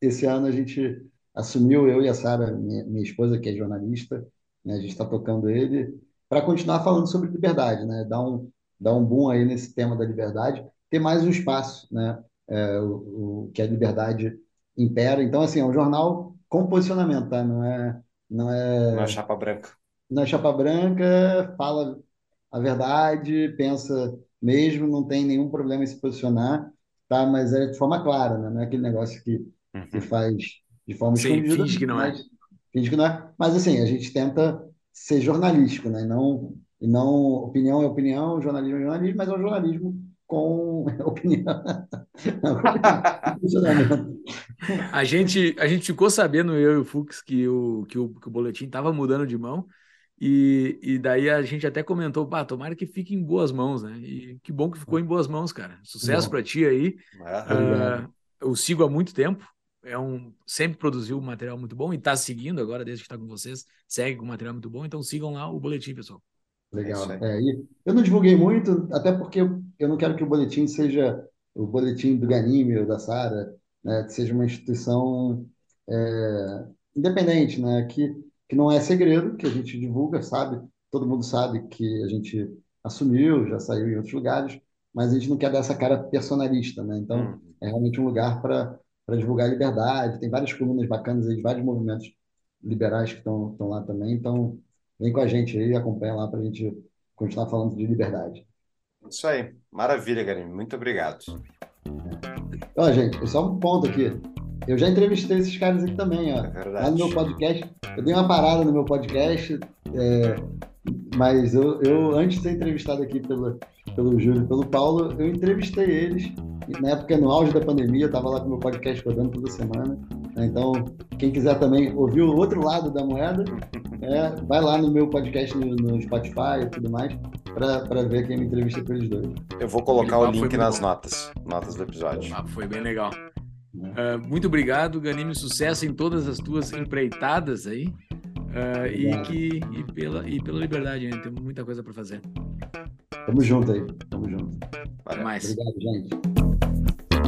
esse ano, a gente assumiu, eu e a Sara, minha, minha esposa, que é jornalista, né, a gente está tocando ele, para continuar falando sobre liberdade, né? dar, um, dar um boom aí nesse tema da liberdade, ter mais um espaço, né? É, o, o, que a liberdade impera. Então, assim, é um jornal com posicionamento, tá? Não é, não é,
não é chapa branca.
Não é chapa branca, fala a verdade, pensa mesmo, não tem nenhum problema em se posicionar, tá? Mas é de forma clara, né? Não é aquele negócio que, uhum. que faz de forma
Sim, escondida. Finge que não é. mas.
Finge que não é. Mas assim, a gente tenta ser jornalístico, né? E não, e não opinião é opinião, jornalismo é jornalismo, mas é um jornalismo com opinião.
a gente a gente ficou sabendo eu e o Fux que o que o, que o boletim estava mudando de mão e, e daí a gente até comentou, pá, tomara que fique em boas mãos, né? E que bom que ficou em boas mãos, cara. Sucesso para ti aí. Uh, eu sigo há muito tempo. É um sempre produziu material muito bom e está seguindo agora desde que está com vocês, segue com material muito bom. Então sigam lá o boletim, pessoal.
Legal. É, eu não divulguei muito, até porque eu, eu não quero que o boletim seja o boletim do Ganime ou da Sara, né? Que seja uma instituição é, independente, né? Que que não é segredo, que a gente divulga, sabe? Todo mundo sabe que a gente assumiu, já saiu em outros lugares, mas a gente não quer dar essa cara personalista, né? Então, hum. é realmente um lugar para divulgar a liberdade. Tem várias colunas bacanas aí de vários movimentos liberais que estão lá também. Então, vem com a gente aí, acompanha lá para a gente continuar falando de liberdade.
Isso aí. Maravilha, Garim. Muito obrigado.
Ó, gente, só um ponto aqui. Eu já entrevistei esses caras aqui também, ó. É lá no meu podcast. Eu dei uma parada no meu podcast, é, mas eu, eu, antes de ser entrevistado aqui pelo, pelo Júlio e pelo Paulo, eu entrevistei eles. Na época, no auge da pandemia, eu estava lá com o meu podcast rodando toda semana. Né? Então, quem quiser também ouvir o outro lado da moeda, é, vai lá no meu podcast no, no Spotify e tudo mais, para ver quem me entrevista pelos dois.
Eu vou colocar o link nas bom. notas, notas do episódio.
Ah, foi bem legal. Uh, muito obrigado, Ganime, sucesso em todas as tuas empreitadas aí. Uh, e, que, e, pela, e pela liberdade, né? Temos muita coisa para fazer.
Tamo junto aí, tamo junto.
Até mais.
Obrigado, gente.